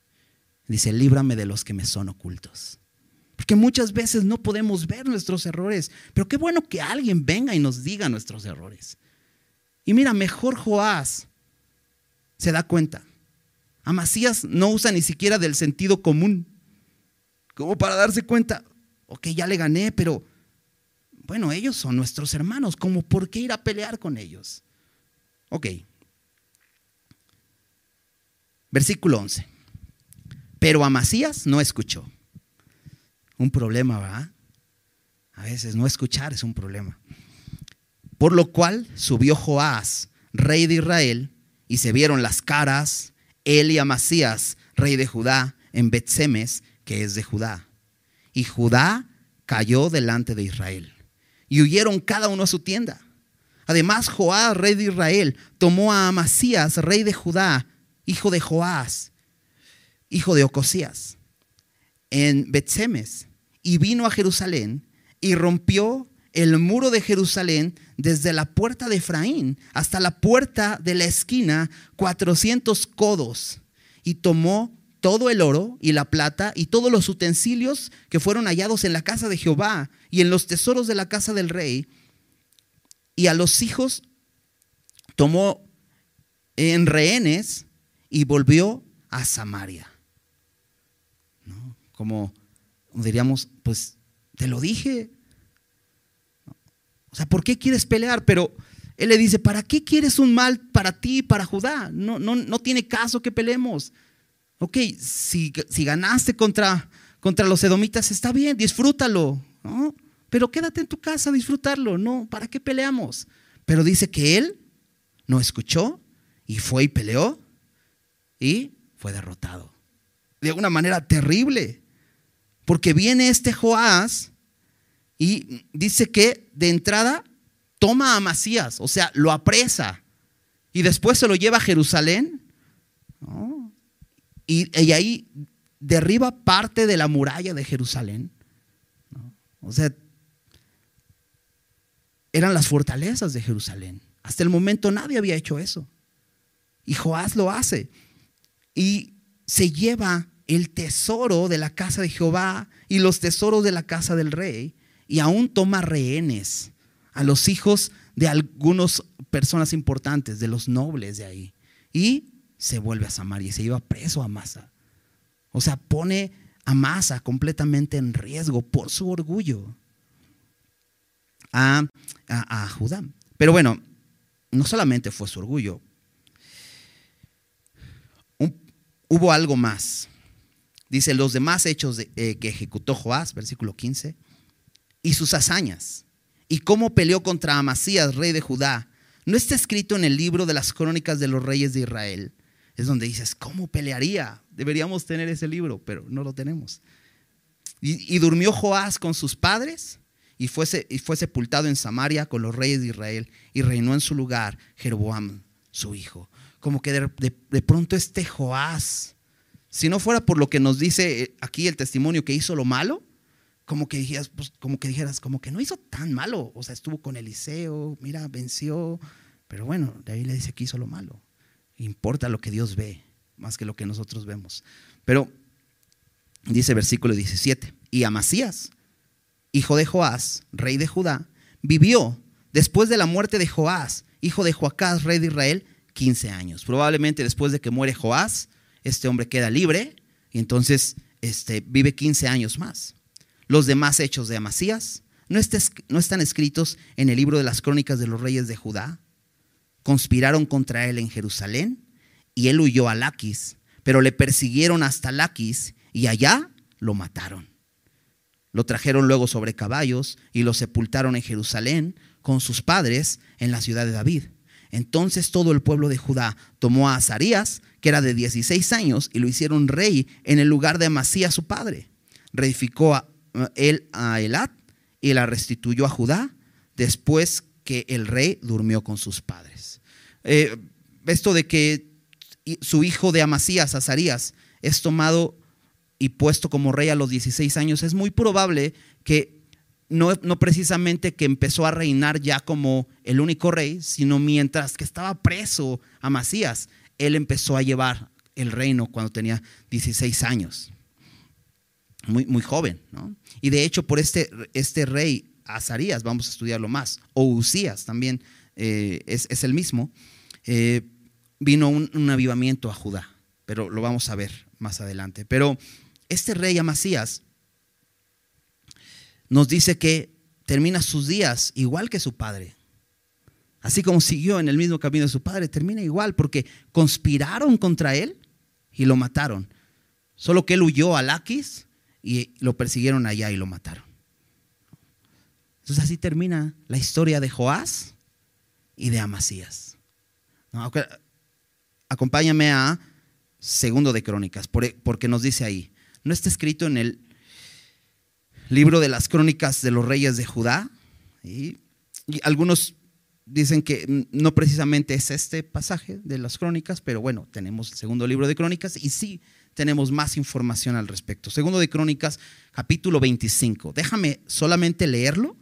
Dice, líbrame de los que me son ocultos. Porque muchas veces no podemos ver nuestros errores, pero qué bueno que alguien venga y nos diga nuestros errores. Y mira, mejor Joás se da cuenta. Amasías no usa ni siquiera del sentido común, como para darse cuenta, ok, ya le gané, pero bueno, ellos son nuestros hermanos, ¿cómo por qué ir a pelear con ellos? Ok. Versículo 11. Pero Amasías no escuchó. Un problema, ¿verdad? A veces no escuchar es un problema. Por lo cual subió Joás, rey de Israel, y se vieron las caras, él y Amasías, rey de Judá, en Betsemes, que es de Judá. Y Judá cayó delante de Israel. Y huyeron cada uno a su tienda. Además, Joás, rey de Israel, tomó a Amasías, rey de Judá, hijo de Joás, hijo de Ocosías, en Betsemes, y vino a Jerusalén y rompió el muro de Jerusalén desde la puerta de Efraín hasta la puerta de la esquina, 400 codos, y tomó todo el oro y la plata y todos los utensilios que fueron hallados en la casa de Jehová y en los tesoros de la casa del rey. Y a los hijos tomó en rehenes y volvió a Samaria. Como diríamos, pues te lo dije. O sea, ¿por qué quieres pelear? Pero él le dice, ¿para qué quieres un mal para ti para Judá? No, no, no tiene caso que peleemos. Ok, si, si ganaste contra, contra los edomitas, está bien, disfrútalo, ¿no? Pero quédate en tu casa a disfrutarlo, ¿no? ¿Para qué peleamos? Pero dice que él no escuchó y fue y peleó y fue derrotado. De una manera terrible. Porque viene este Joás y dice que de entrada toma a Masías, o sea, lo apresa y después se lo lleva a Jerusalén. Y, ahí derriba parte de la muralla de Jerusalén. O sea, eran las fortalezas de Jerusalén. Hasta el momento nadie había hecho eso. Y Joás lo hace. Y se lleva el tesoro de la casa de Jehová y los tesoros de la casa del rey. Y aún toma rehenes a los hijos de algunas personas importantes, de los nobles de ahí. Y se vuelve a Samaria y se iba preso a Masa. O sea, pone a Masa completamente en riesgo por su orgullo a, a, Judá. Pero bueno, no solamente fue su orgullo. hubo algo más. Dice, los demás hechos eh, que ejecutó Joás, versículo 15, y sus hazañas, y cómo peleó contra Amasías, rey de Judá, no está escrito en el libro de las crónicas de los reyes de Israel. Es donde dices, ¿cómo pelearía? Deberíamos tener ese libro, pero no lo tenemos. Y, durmió Joás con sus padres y fue, y fue sepultado en Samaria con los reyes de Israel y reinó en su lugar Jeroboam, su hijo. Como que de, pronto este Joás, si no fuera por lo que nos dice aquí el testimonio que hizo lo malo, como que dijeras, pues, como que dijeras, como que no hizo tan malo. O sea, estuvo con Eliseo, mira, venció. Pero bueno, de ahí le dice que hizo lo malo. Importa lo que Dios ve, más que lo que nosotros vemos. Pero dice versículo 17, y Amasías, hijo de Joás, rey de Judá, vivió después de la muerte de Joás, hijo de Joacás, rey de Israel, 15 años. Probablemente después de que muere Joás, este hombre queda libre y entonces este, vive 15 años más. Los demás hechos de Amasías no, están escritos en el libro de las crónicas de los reyes de Judá. Conspiraron contra él en Jerusalén y él huyó a Laquis, pero le persiguieron hasta Laquis y allá lo mataron. Lo trajeron luego sobre caballos y lo sepultaron en Jerusalén con sus padres en la ciudad de David. Entonces todo el pueblo de Judá tomó a Azarías, que era de 16 años, y lo hicieron rey en el lugar de Amasías su padre. Reedificó a, él a Elat y la restituyó a Judá después que el rey durmió con sus padres. Eh, esto de que su hijo de Amasías, Azarías, es tomado y puesto como rey a los 16 años, es muy probable que no, no, precisamente que empezó a reinar ya como el único rey, sino mientras que estaba preso Amasías, él empezó a llevar el reino cuando tenía 16 años. Muy, muy joven, ¿no? Y de hecho, por este, este rey Azarías, vamos a estudiarlo más, o Usías también eh, es, el mismo, eh, vino un, un avivamiento a Judá, pero lo vamos a ver más adelante. Pero este rey Amasías nos dice que termina sus días igual que su padre. Así como siguió en el mismo camino de su padre, termina igual porque conspiraron contra él y lo mataron. Solo que él huyó a Laquis y lo persiguieron allá y lo mataron. Entonces así termina la historia de Joás y de Amasías. Acompáñame a Segundo de Crónicas, porque nos dice ahí, no está escrito en el libro de las crónicas de los reyes de Judá. Y, algunos dicen que no precisamente es este pasaje de las crónicas, pero bueno, tenemos el segundo libro de crónicas y sí tenemos más información al respecto. Segundo de crónicas, capítulo 25. Déjame solamente leerlo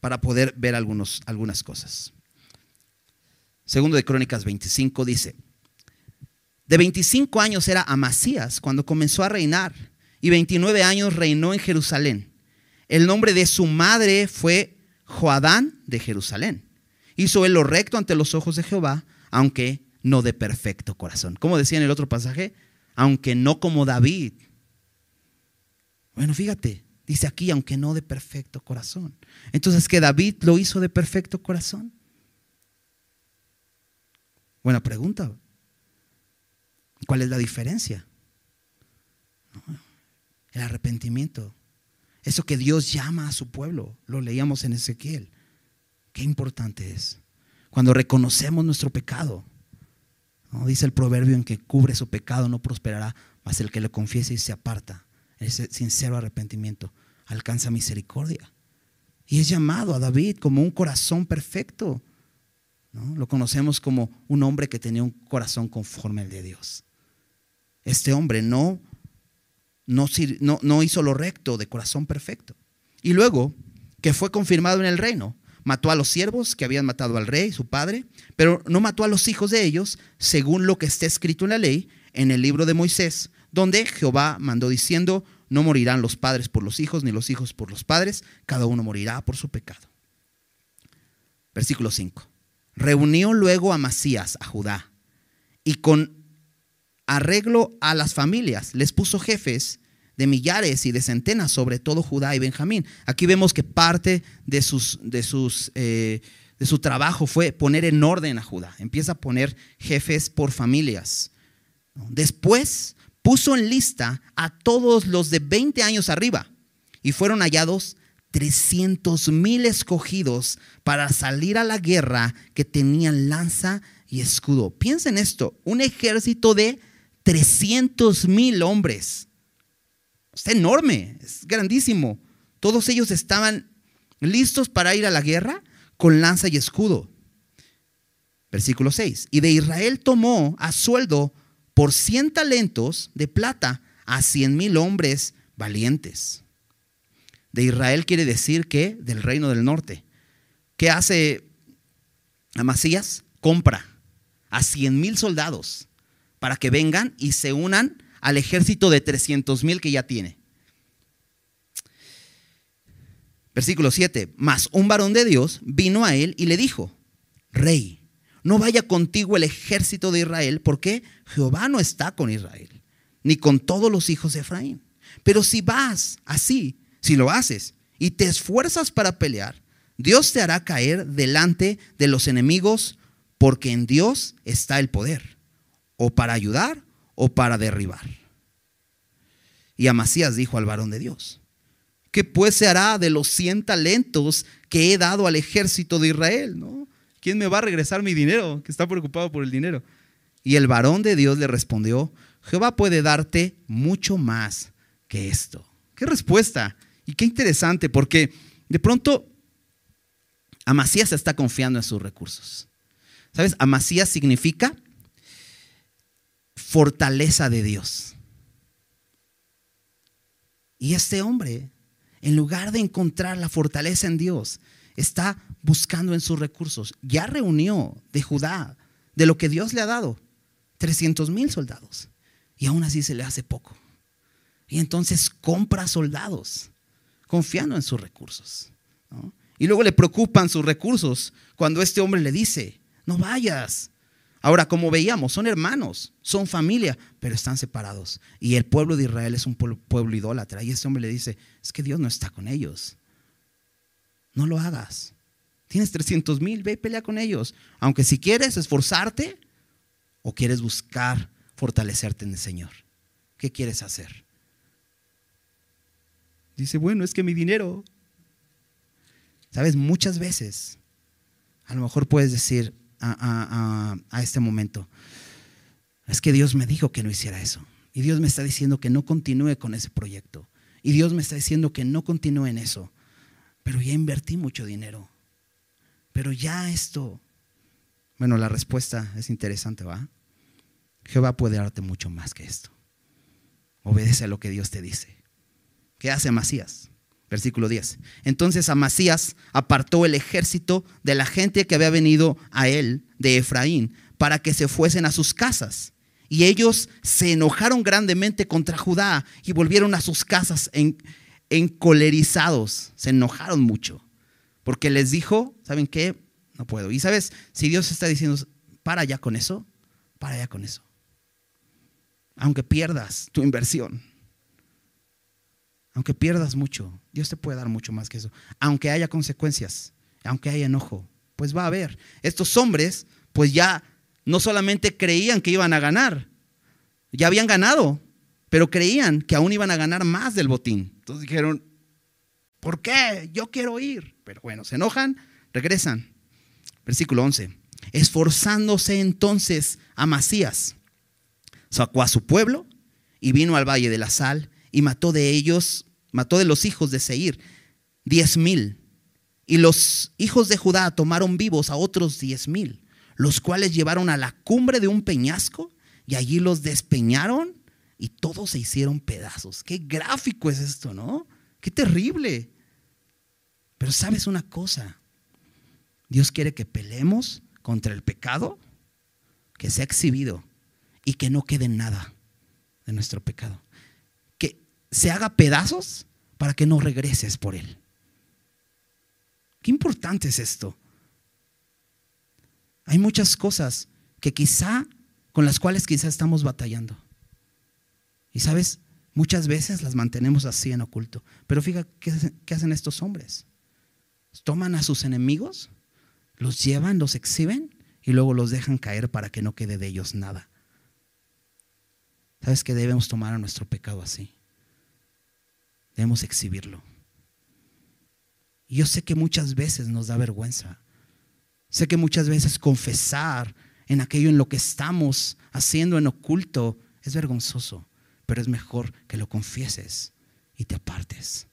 para poder ver algunos, algunas cosas. Segundo de Crónicas 25 dice, de 25 años era Amasías cuando comenzó a reinar y 29 años reinó en Jerusalén. El nombre de su madre fue Joadán de Jerusalén. Hizo él lo recto ante los ojos de Jehová, aunque no de perfecto corazón. Como decía en el otro pasaje, aunque no como David. Bueno, fíjate, dice aquí, aunque no de perfecto corazón. Entonces, ¿que David lo hizo de perfecto corazón? Buena pregunta. ¿Cuál es la diferencia? El arrepentimiento. Eso que Dios llama a su pueblo. Lo leíamos en Ezequiel. Qué importante es. Cuando reconocemos nuestro pecado. Dice el proverbio en que cubre su pecado no prosperará, mas el que lo confiese y se aparta, ese sincero arrepentimiento, alcanza misericordia. Y es llamado a David como un corazón perfecto. Lo conocemos como un hombre que tenía un corazón conforme al de Dios. Este hombre no, no, no, hizo lo recto de corazón perfecto. Y luego, que fue confirmado en el reino, mató a los siervos que habían matado al rey, su padre, pero no mató a los hijos de ellos, según lo que está escrito en la ley, en el libro de Moisés, donde Jehová mandó diciendo, no morirán los padres por los hijos, ni los hijos por los padres, cada uno morirá por su pecado. Versículo 5. Reunió luego a Masías, a Judá, y con arreglo a las familias. Les puso jefes de millares y de centenas sobre todo Judá y Benjamín. Aquí vemos que parte de, sus, de, sus, eh, de su trabajo fue poner en orden a Judá. Empieza a poner jefes por familias. Después puso en lista a todos los de 20 años arriba y fueron hallados 300 mil escogidos para salir a la guerra que tenían lanza y escudo. Piensen esto, un ejército de 300 mil hombres. Es enorme, es grandísimo. Todos ellos estaban listos para ir a la guerra con lanza y escudo. Versículo 6. Y de Israel tomó a sueldo por 100 talentos de plata a 100 mil hombres valientes. De Israel quiere decir que del reino del norte. ¿Qué hace Amasías? Compra a 100 mil soldados para que vengan y se unan al ejército de 300 mil que ya tiene. Versículo 7. Mas un varón de Dios vino a él y le dijo, Rey, no vaya contigo el ejército de Israel, porque Jehová no está con Israel, ni con todos los hijos de Efraín. Pero si vas así, si lo haces y te esfuerzas para pelear, Dios te hará caer delante de los enemigos, porque en Dios está el poder, o para ayudar o para derribar. Y Amasías dijo al varón de Dios, ¿qué pues se hará de los cien talentos que he dado al ejército de Israel? ¿Quién me va a regresar mi dinero? Que está preocupado por el dinero. Y el varón de Dios le respondió, Jehová puede darte mucho más que esto. ¿Qué respuesta? Y qué interesante, porque de pronto Amasías está confiando en sus recursos. ¿Sabes? Amasías significa fortaleza de Dios. Y este hombre, en lugar de encontrar la fortaleza en Dios, está buscando en sus recursos. Ya reunió de Judá, de lo que Dios le ha dado, 300 mil soldados. Y aún así se le hace poco. Y entonces compra soldados, confiando en sus recursos. Y luego le preocupan sus recursos cuando este hombre le dice, no vayas. Ahora, como veíamos, son hermanos, son familia, pero están separados. Y el pueblo de Israel es un pueblo, idólatra. Y este hombre le dice, es que Dios no está con ellos. No lo hagas. Tienes 300 mil, ve y pelea con ellos. Aunque si quieres esforzarte o quieres buscar fortalecerte en el Señor. ¿Qué quieres hacer? Dice, bueno, es que mi dinero. Sabes, muchas veces, a lo mejor puedes decir a, este momento, es que Dios me dijo que no hiciera eso. Y Dios me está diciendo que no continúe con ese proyecto. Y Dios me está diciendo que no continúe en eso pero ya invertí mucho dinero. Pero ya esto, bueno, la respuesta es interesante, ¿va? Jehová puede darte mucho más que esto. Obedece a lo que Dios te dice. ¿Qué hace Amasías? Versículo 10. Entonces Amasías apartó el ejército de la gente que había venido a él de Efraín para que se fuesen a sus casas. Y ellos se enojaron grandemente contra Judá y volvieron a sus casas en, encolerizados, se enojaron mucho, porque les dijo, ¿saben qué? No puedo. Y sabes, si Dios está diciendo, para ya con eso, para ya con eso. Aunque pierdas tu inversión, aunque pierdas mucho, Dios te puede dar mucho más que eso. Aunque haya consecuencias, aunque haya enojo, pues va a haber. Estos hombres, pues ya no solamente creían que iban a ganar, ya habían ganado, pero creían que aún iban a ganar más del botín. Entonces dijeron, ¿por qué? Yo quiero ir. Pero bueno, se enojan, regresan. Versículo 11. Esforzándose entonces a Masías, sacó a su pueblo y vino al valle de la sal y mató de ellos, mató de los hijos de Seir diez mil. Y los hijos de Judá tomaron vivos a otros diez mil, los cuales llevaron a la cumbre de un peñasco y allí los despeñaron y todos se hicieron pedazos. Qué gráfico es esto, ¿no? Qué terrible. Pero sabes una cosa, Dios quiere que peleemos contra el pecado que se ha exhibido y que no quede nada de nuestro pecado. Se haga pedazos para que no regreses por él. Qué importante es esto. Hay muchas cosas que quizá con las cuales quizá estamos batallando. Y sabes, muchas veces las mantenemos así en oculto. Pero fíjate qué, hacen estos hombres. Toman a sus enemigos, los llevan, los exhiben y luego los dejan caer para que no quede de ellos nada. ¿Sabes que debemos tomar a nuestro pecado así? Debemos exhibirlo. Y yo sé que muchas veces nos da vergüenza. Sé que muchas veces confesar en aquello en lo que estamos haciendo en oculto es vergonzoso, pero es mejor que lo confieses y te apartes.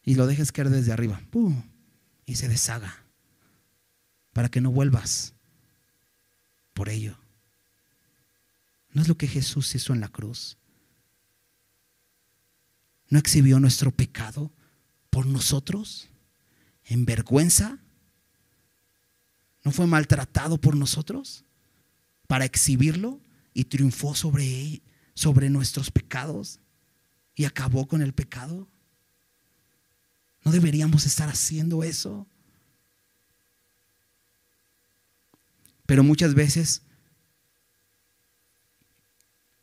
Y lo dejes caer desde arriba. ¡Pum! Y se deshaga. Para que no vuelvas por ello. ¿No es lo que Jesús hizo en la cruz? ¿No exhibió nuestro pecado por nosotros? ¿En vergüenza? ¿No fue maltratado por nosotros para exhibirlo y triunfó sobre, sobre nuestros pecados y acabó con el pecado? ¿No deberíamos estar haciendo eso? Pero muchas veces,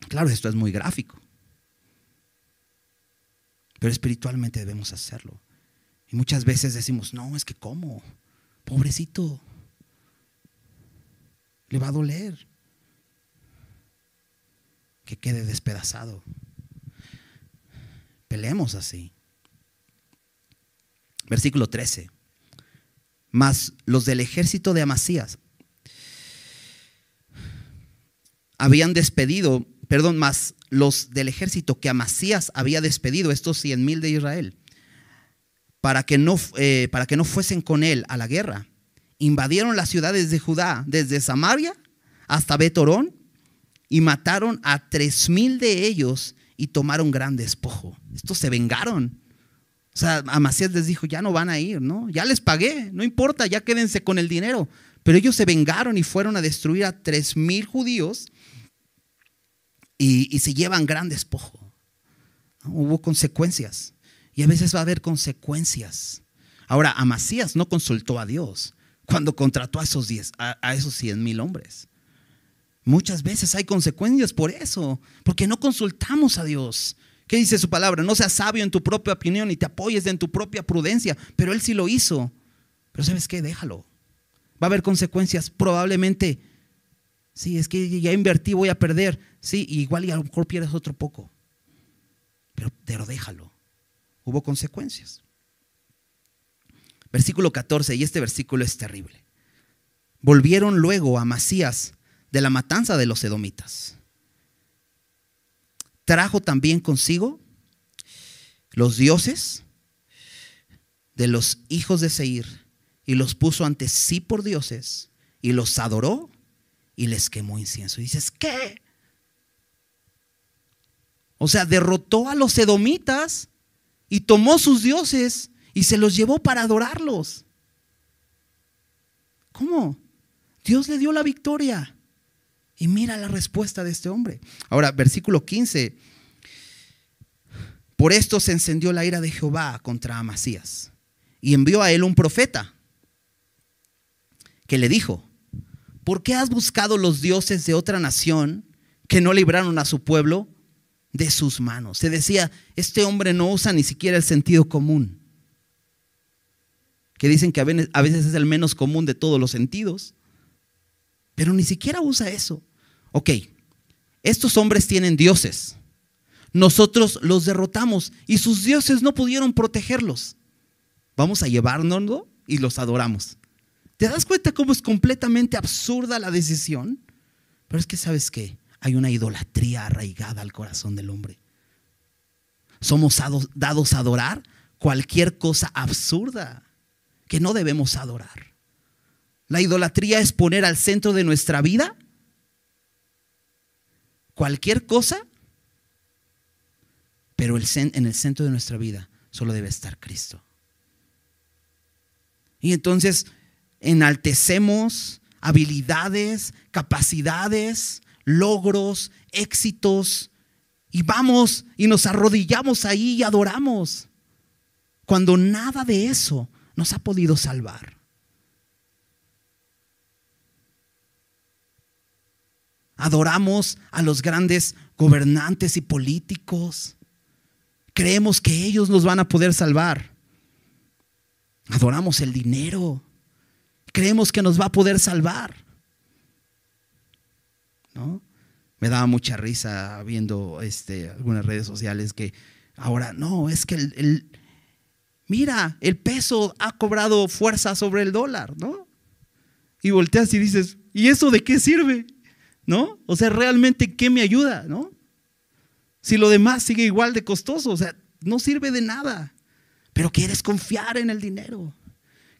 claro, esto es muy gráfico, pero espiritualmente debemos hacerlo. Y muchas veces decimos, no, es que ¿cómo? Pobrecito, le va a doler que quede despedazado. Peleemos así. Versículo 13. Mas los del ejército de Amasías habían despedido, perdón, más los del ejército que Amasías había despedido, estos cien mil de Israel, para que, no, eh, para que no fuesen con él a la guerra, invadieron las ciudades de Judá, desde Samaria hasta Betorón, y mataron a tres mil de ellos y tomaron gran despojo. Estos se vengaron. O sea, Amasías les dijo, ya no van a ir, ¿no? Ya les pagué, no importa, ya quédense con el dinero. Pero ellos se vengaron y fueron a destruir a tres mil judíos y, se llevan gran despojo. Hubo consecuencias. Y a veces va a haber consecuencias. Ahora, Amasías no consultó a Dios cuando contrató a esos, diez, a, esos 100 mil hombres. Muchas veces hay consecuencias por eso, porque no consultamos a Dios. ¿Qué dice su palabra? No seas sabio en tu propia opinión y te apoyes en tu propia prudencia, pero Él sí lo hizo. Pero ¿sabes qué? Déjalo. Va a haber consecuencias probablemente Sí, es que ya invertí, voy a perder. Sí, igual y a lo mejor pierdes otro poco. Pero, pero déjalo. Hubo consecuencias. Versículo 14, y este versículo es terrible. Volvieron luego a Masías de la matanza de los edomitas. Trajo también consigo los dioses de los hijos de Seir y los puso ante sí por dioses y los adoró y les quemó incienso. Y dices, ¿qué? O sea, derrotó a los edomitas y tomó sus dioses y se los llevó para adorarlos. ¿Cómo? Dios le dio la victoria. Y mira la respuesta de este hombre. Ahora, versículo 15. Por esto se encendió la ira de Jehová contra Amasías y envió a él un profeta que le dijo, ¿por qué has buscado los dioses de otra nación que no libraron a su pueblo de sus manos? Se decía, este hombre no usa ni siquiera el sentido común, que dicen que a veces es el menos común de todos los sentidos, pero ni siquiera usa eso. Ok, estos hombres tienen dioses. Nosotros los derrotamos y sus dioses no pudieron protegerlos. Vamos a llevárnoslo y los adoramos. ¿Te das cuenta cómo es completamente absurda la decisión? Pero es que sabes qué, hay una idolatría arraigada al corazón del hombre. Somos dados a adorar cualquier cosa absurda que no debemos adorar. La idolatría es poner al centro de nuestra vida cualquier cosa, pero en el centro de nuestra vida solo debe estar Cristo. Y entonces enaltecemos habilidades, capacidades, logros, éxitos, y vamos y nos arrodillamos ahí y adoramos, cuando nada de eso nos ha podido salvar. Adoramos a los grandes gobernantes y políticos. Creemos que ellos nos van a poder salvar. Adoramos el dinero creemos que nos va a poder salvar. ¿No? Me daba mucha risa viendo este, algunas redes sociales que ahora, no, es que el, mira, el peso ha cobrado fuerza sobre el dólar, ¿no? Y volteas y dices, ¿y eso de qué sirve? ¿No? O sea, realmente, ¿qué me ayuda? ¿No? Si lo demás sigue igual de costoso, o sea, no sirve de nada. Pero quieres confiar en el dinero.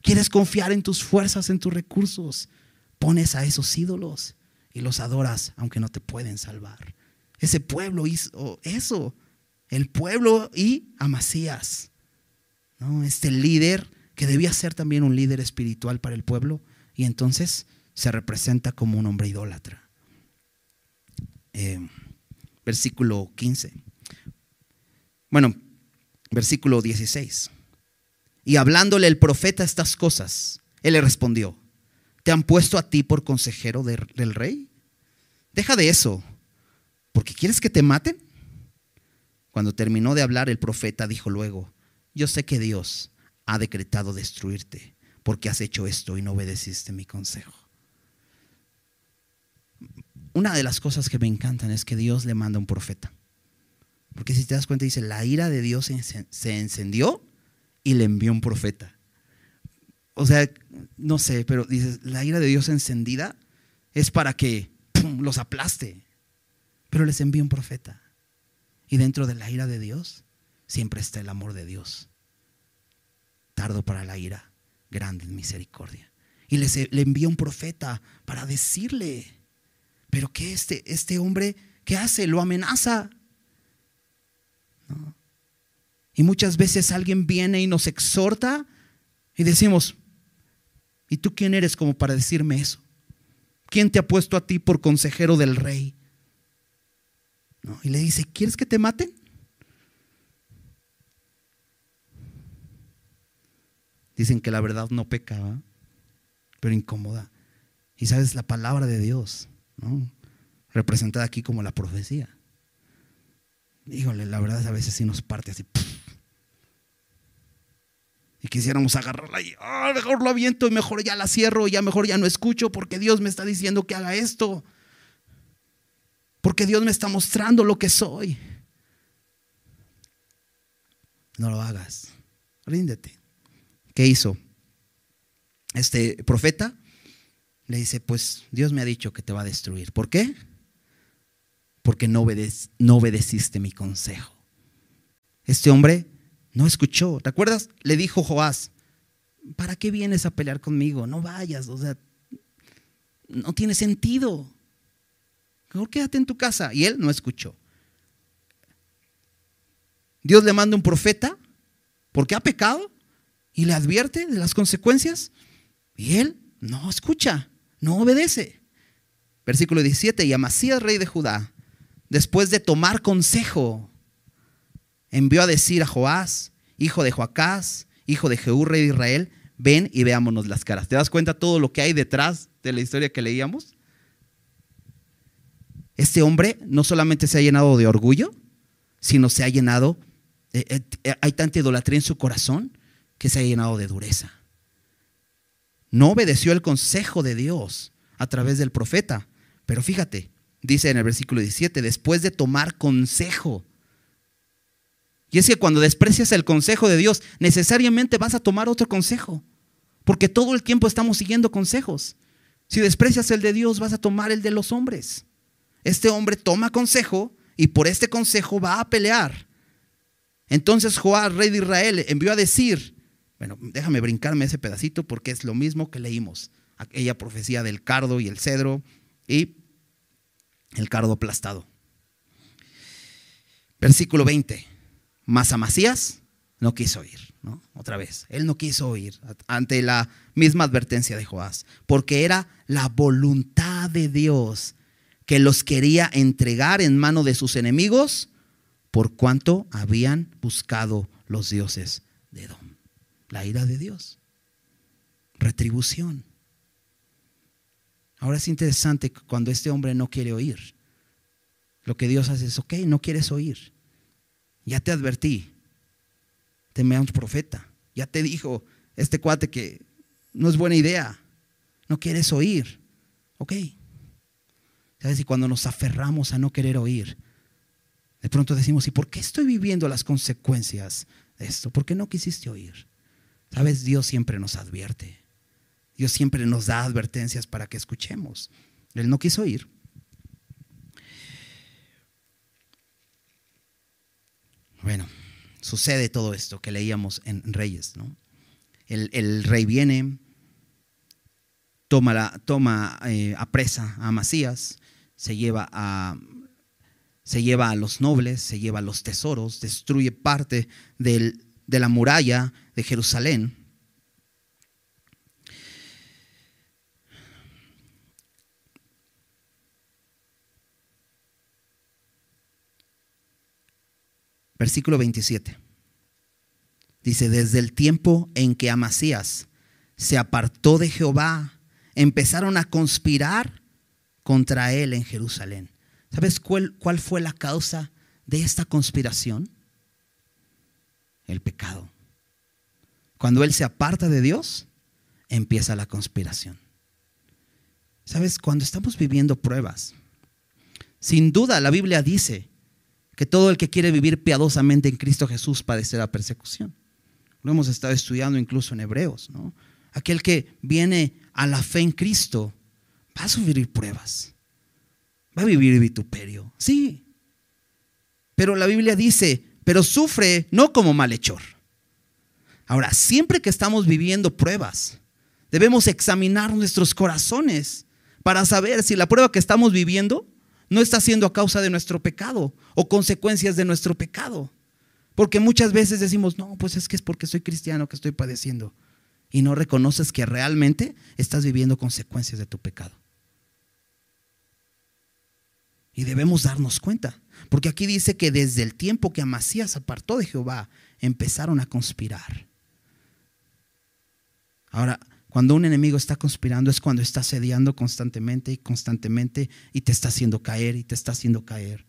Quieres confiar en tus fuerzas, en tus recursos. Pones a esos ídolos y los adoras, aunque no te pueden salvar. Ese pueblo hizo eso. El pueblo y Amasías. ¿no? Este líder que debía ser también un líder espiritual para el pueblo. Y entonces se representa como un hombre idólatra. Eh, versículo 15. Bueno, versículo 16. Y hablándole el profeta estas cosas, él le respondió, ¿te han puesto a ti por consejero del rey? Deja de eso, porque quieres que te maten. Cuando terminó de hablar el profeta dijo luego, yo sé que Dios ha decretado destruirte porque has hecho esto y no obedeciste mi consejo. Una de las cosas que me encantan es que Dios le manda un profeta. Porque si te das cuenta, dice, la ira de Dios se encendió y le envió un profeta. O sea, no sé, pero dices, la ira de Dios encendida es para que los aplaste. Pero les envió un profeta. Y dentro de la ira de Dios siempre está el amor de Dios. Tardo para la ira, grande en misericordia. Y les, le envía un profeta para decirle, pero que este, este hombre, ¿qué hace? Lo amenaza. Y muchas veces alguien viene y nos exhorta y decimos, ¿y tú quién eres como para decirme eso? ¿Quién te ha puesto a ti por consejero del rey? Y le dice, ¿quieres que te maten? Dicen que la verdad no pecaba, pero incomoda. Y sabes, la palabra de Dios, ¿no? representada aquí como la profecía. Híjole, la verdad a veces sí nos parte así. Y quisiéramos agarrarla y, ah, mejor lo aviento y mejor ya la cierro, ya mejor ya no escucho porque Dios me está diciendo que haga esto. Porque Dios me está mostrando lo que soy. No lo hagas. Ríndete. ¿Qué hizo? Este profeta le dice, pues Dios me ha dicho que te va a destruir. ¿Por qué? porque no, obedeciste mi consejo. Este hombre no escuchó. ¿Te acuerdas? Le dijo Joás, ¿para qué vienes a pelear conmigo? No vayas, o sea, no tiene sentido. Mejor quédate en tu casa. Y él no escuchó. Dios le manda un profeta porque ha pecado y le advierte de las consecuencias. Y él no escucha, no obedece. Versículo 17, y Amasías, rey de Judá, después de tomar consejo, envió a decir a Joás, hijo de Joacás, hijo de Jehú, rey de Israel, ven y veámonos las caras. ¿Te das cuenta todo lo que hay detrás de la historia que leíamos? Este hombre no solamente se ha llenado de orgullo, sino se ha llenado, eh, eh, eh, hay tanta idolatría en su corazón que se ha llenado de dureza. No obedeció el consejo de Dios a través del profeta, pero fíjate, dice en el versículo 17, después de tomar consejo. Y es que cuando desprecias el consejo de Dios, necesariamente vas a tomar otro consejo, porque todo el tiempo estamos siguiendo consejos. Si desprecias el de Dios, vas a tomar el de los hombres. Este hombre toma consejo y por este consejo va a pelear. Entonces Joás, rey de Israel, envió a decir, bueno, déjame brincarme ese pedacito porque es lo mismo que leímos, aquella profecía del cardo y el cedro y el cardo aplastado. Versículo 20. Mas Amasías no quiso oír, ¿no? Otra vez, él no quiso oír ante la misma advertencia de Joás, porque era la voluntad de Dios que los quería entregar en mano de sus enemigos por cuanto habían buscado los dioses de Edom. La ira de Dios. Retribución. Ahora es interesante cuando este hombre no quiere oír. Lo que Dios hace es, ok, no quieres oír. Ya te advertí. Te me un profeta. Ya te dijo este cuate que no es buena idea. No quieres oír. Ok. ¿Sabes? Y cuando nos aferramos a no querer oír, de pronto decimos, ¿y por qué estoy viviendo las consecuencias de esto? ¿Por qué no quisiste oír? ¿Sabes? Dios siempre nos advierte. Dios siempre nos da advertencias para que escuchemos. Él no quiso oír. Bueno, sucede todo esto que leíamos en Reyes, ¿no? El, rey viene, toma, la, toma eh, a presa a Amasías, se lleva a, se lleva a los nobles, se lleva a los tesoros, destruye parte de la muralla de Jerusalén. Versículo 27. Dice, desde el tiempo en que Amasías se apartó de Jehová, empezaron a conspirar contra él en Jerusalén. ¿Sabes cuál, cuál fue la causa de esta conspiración? El pecado. Cuando él se aparta de Dios, empieza la conspiración. ¿Sabes? Cuando estamos viviendo pruebas, sin duda la Biblia dice que todo el que quiere vivir piadosamente en Cristo Jesús padecerá persecución. Lo hemos estado estudiando incluso en Hebreos, ¿no? Aquel que viene a la fe en Cristo va a sufrir pruebas. Va a vivir vituperio. Sí. Pero la Biblia dice, pero sufre no como malhechor. Ahora, siempre que estamos viviendo pruebas, debemos examinar nuestros corazones para saber si la prueba que estamos viviendo no está siendo a causa de nuestro pecado o consecuencias de nuestro pecado. Porque muchas veces decimos, no, pues es que es porque soy cristiano que estoy padeciendo. Y no reconoces que realmente estás viviendo consecuencias de tu pecado. Y debemos darnos cuenta. Porque aquí dice que desde el tiempo que Amasías apartó de Jehová, empezaron a conspirar. Ahora, cuando un enemigo está conspirando es cuando está sediando constantemente y constantemente y te está haciendo caer y te está haciendo caer.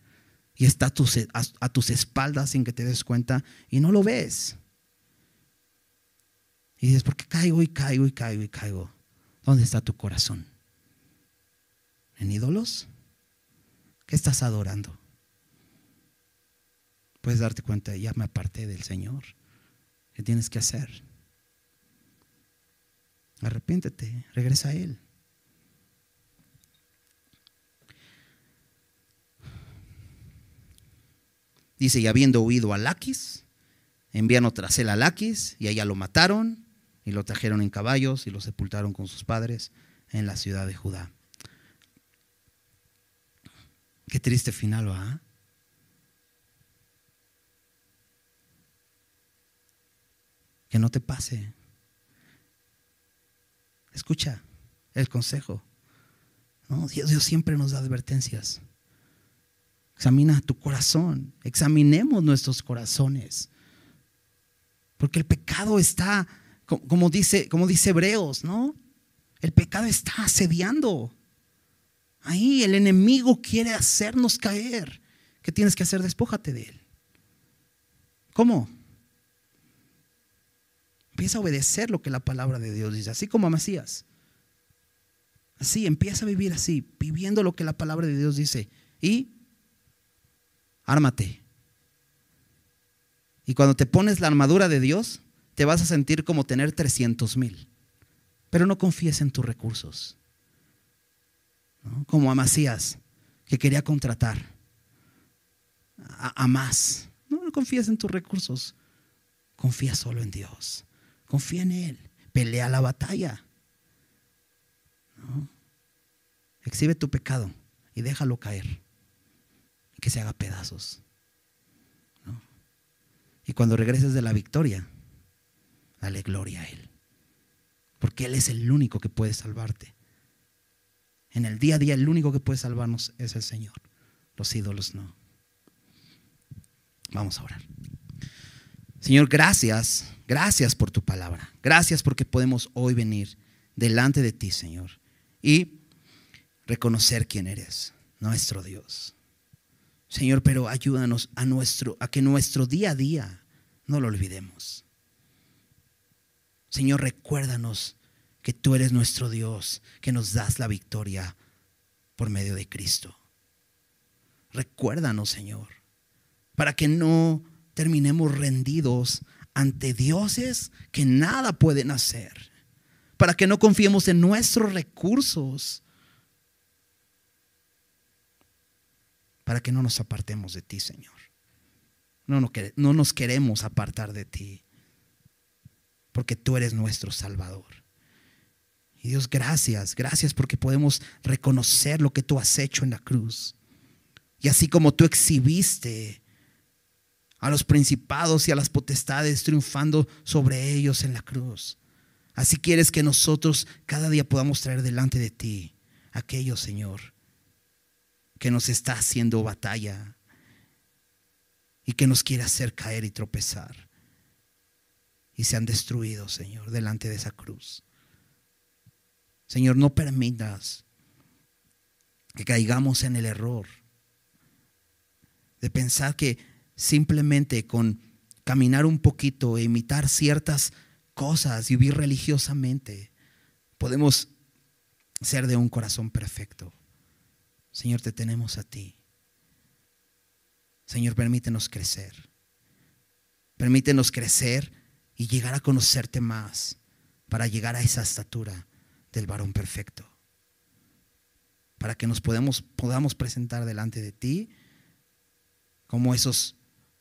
Y está a tus, a, tus espaldas sin que te des cuenta y no lo ves. Y dices, ¿por qué caigo y caigo y caigo y caigo? ¿Dónde está tu corazón? ¿En ídolos? ¿Qué estás adorando? Puedes darte cuenta, ya me aparté del Señor. ¿Qué tienes que hacer? Arrepiéntete, regresa a Él. Dice, y habiendo huido a Laquis, envían tras él a Laquis, y allá lo mataron, y lo trajeron en caballos, y lo sepultaron con sus padres en la ciudad de Judá. Qué triste final, ¿va? Que no te pase. Escucha el consejo. Dios, siempre nos da advertencias. Examina tu corazón. Examinemos nuestros corazones. Porque el pecado está, como dice, como dice Hebreos, ¿no? El pecado está asediando. Ahí el enemigo quiere hacernos caer. ¿Qué tienes que hacer? Despójate de él. ¿Cómo? Empieza a obedecer lo que la palabra de Dios dice, así como a Macías. Así, empieza a vivir así, viviendo lo que la palabra de Dios dice. Y ármate. Y cuando te pones la armadura de Dios, te vas a sentir como tener 300 mil. Pero no confíes en tus recursos. Como a Macías, que quería contratar a, más. No, no confíes en tus recursos. Confía solo en Dios. Confía en Él. Pelea la batalla. Exhibe tu pecado y déjalo caer. Que se haga pedazos. Y cuando regreses de la victoria, dale gloria a Él. Porque Él es el único que puede salvarte. En el día a día, el único que puede salvarnos es el Señor. Los ídolos no. Vamos a orar. Señor, gracias, gracias por tu palabra. Gracias porque podemos hoy venir delante de ti, Señor, y reconocer quién eres, nuestro Dios. Señor, pero ayúdanos a nuestro a que nuestro día a día no lo olvidemos. Señor, recuérdanos que tú eres nuestro Dios, que nos das la victoria por medio de Cristo. Recuérdanos, Señor, para que no terminemos rendidos ante dioses que nada pueden hacer, para que no confiemos en nuestros recursos, para que no nos apartemos de ti, Señor. No, no, no nos queremos apartar de ti, porque tú eres nuestro Salvador. Y Dios, gracias, gracias porque podemos reconocer lo que tú has hecho en la cruz. Y así como tú exhibiste a los principados y a las potestades triunfando sobre ellos en la cruz. Así quieres que nosotros cada día podamos traer delante de ti aquello, Señor, que nos está haciendo batalla y que nos quiere hacer caer y tropezar. Y se han destruido, Señor, delante de esa cruz. Señor, no permitas que caigamos en el error de pensar que simplemente con caminar un poquito e imitar ciertas cosas y vivir religiosamente, podemos ser de un corazón perfecto. Señor, te tenemos a ti. Señor, permítenos crecer. Permítenos crecer y llegar a conocerte más para llegar a esa estatura del varón perfecto. Para que nos podamos, podamos presentar delante de ti como esos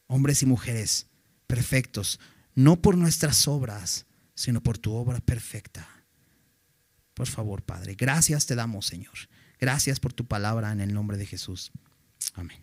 hombres y mujeres perfectos, no por nuestras obras, sino por tu obra perfecta. Por favor, Padre, gracias te damos, Señor. Gracias por tu palabra en el nombre de Jesús. Amén.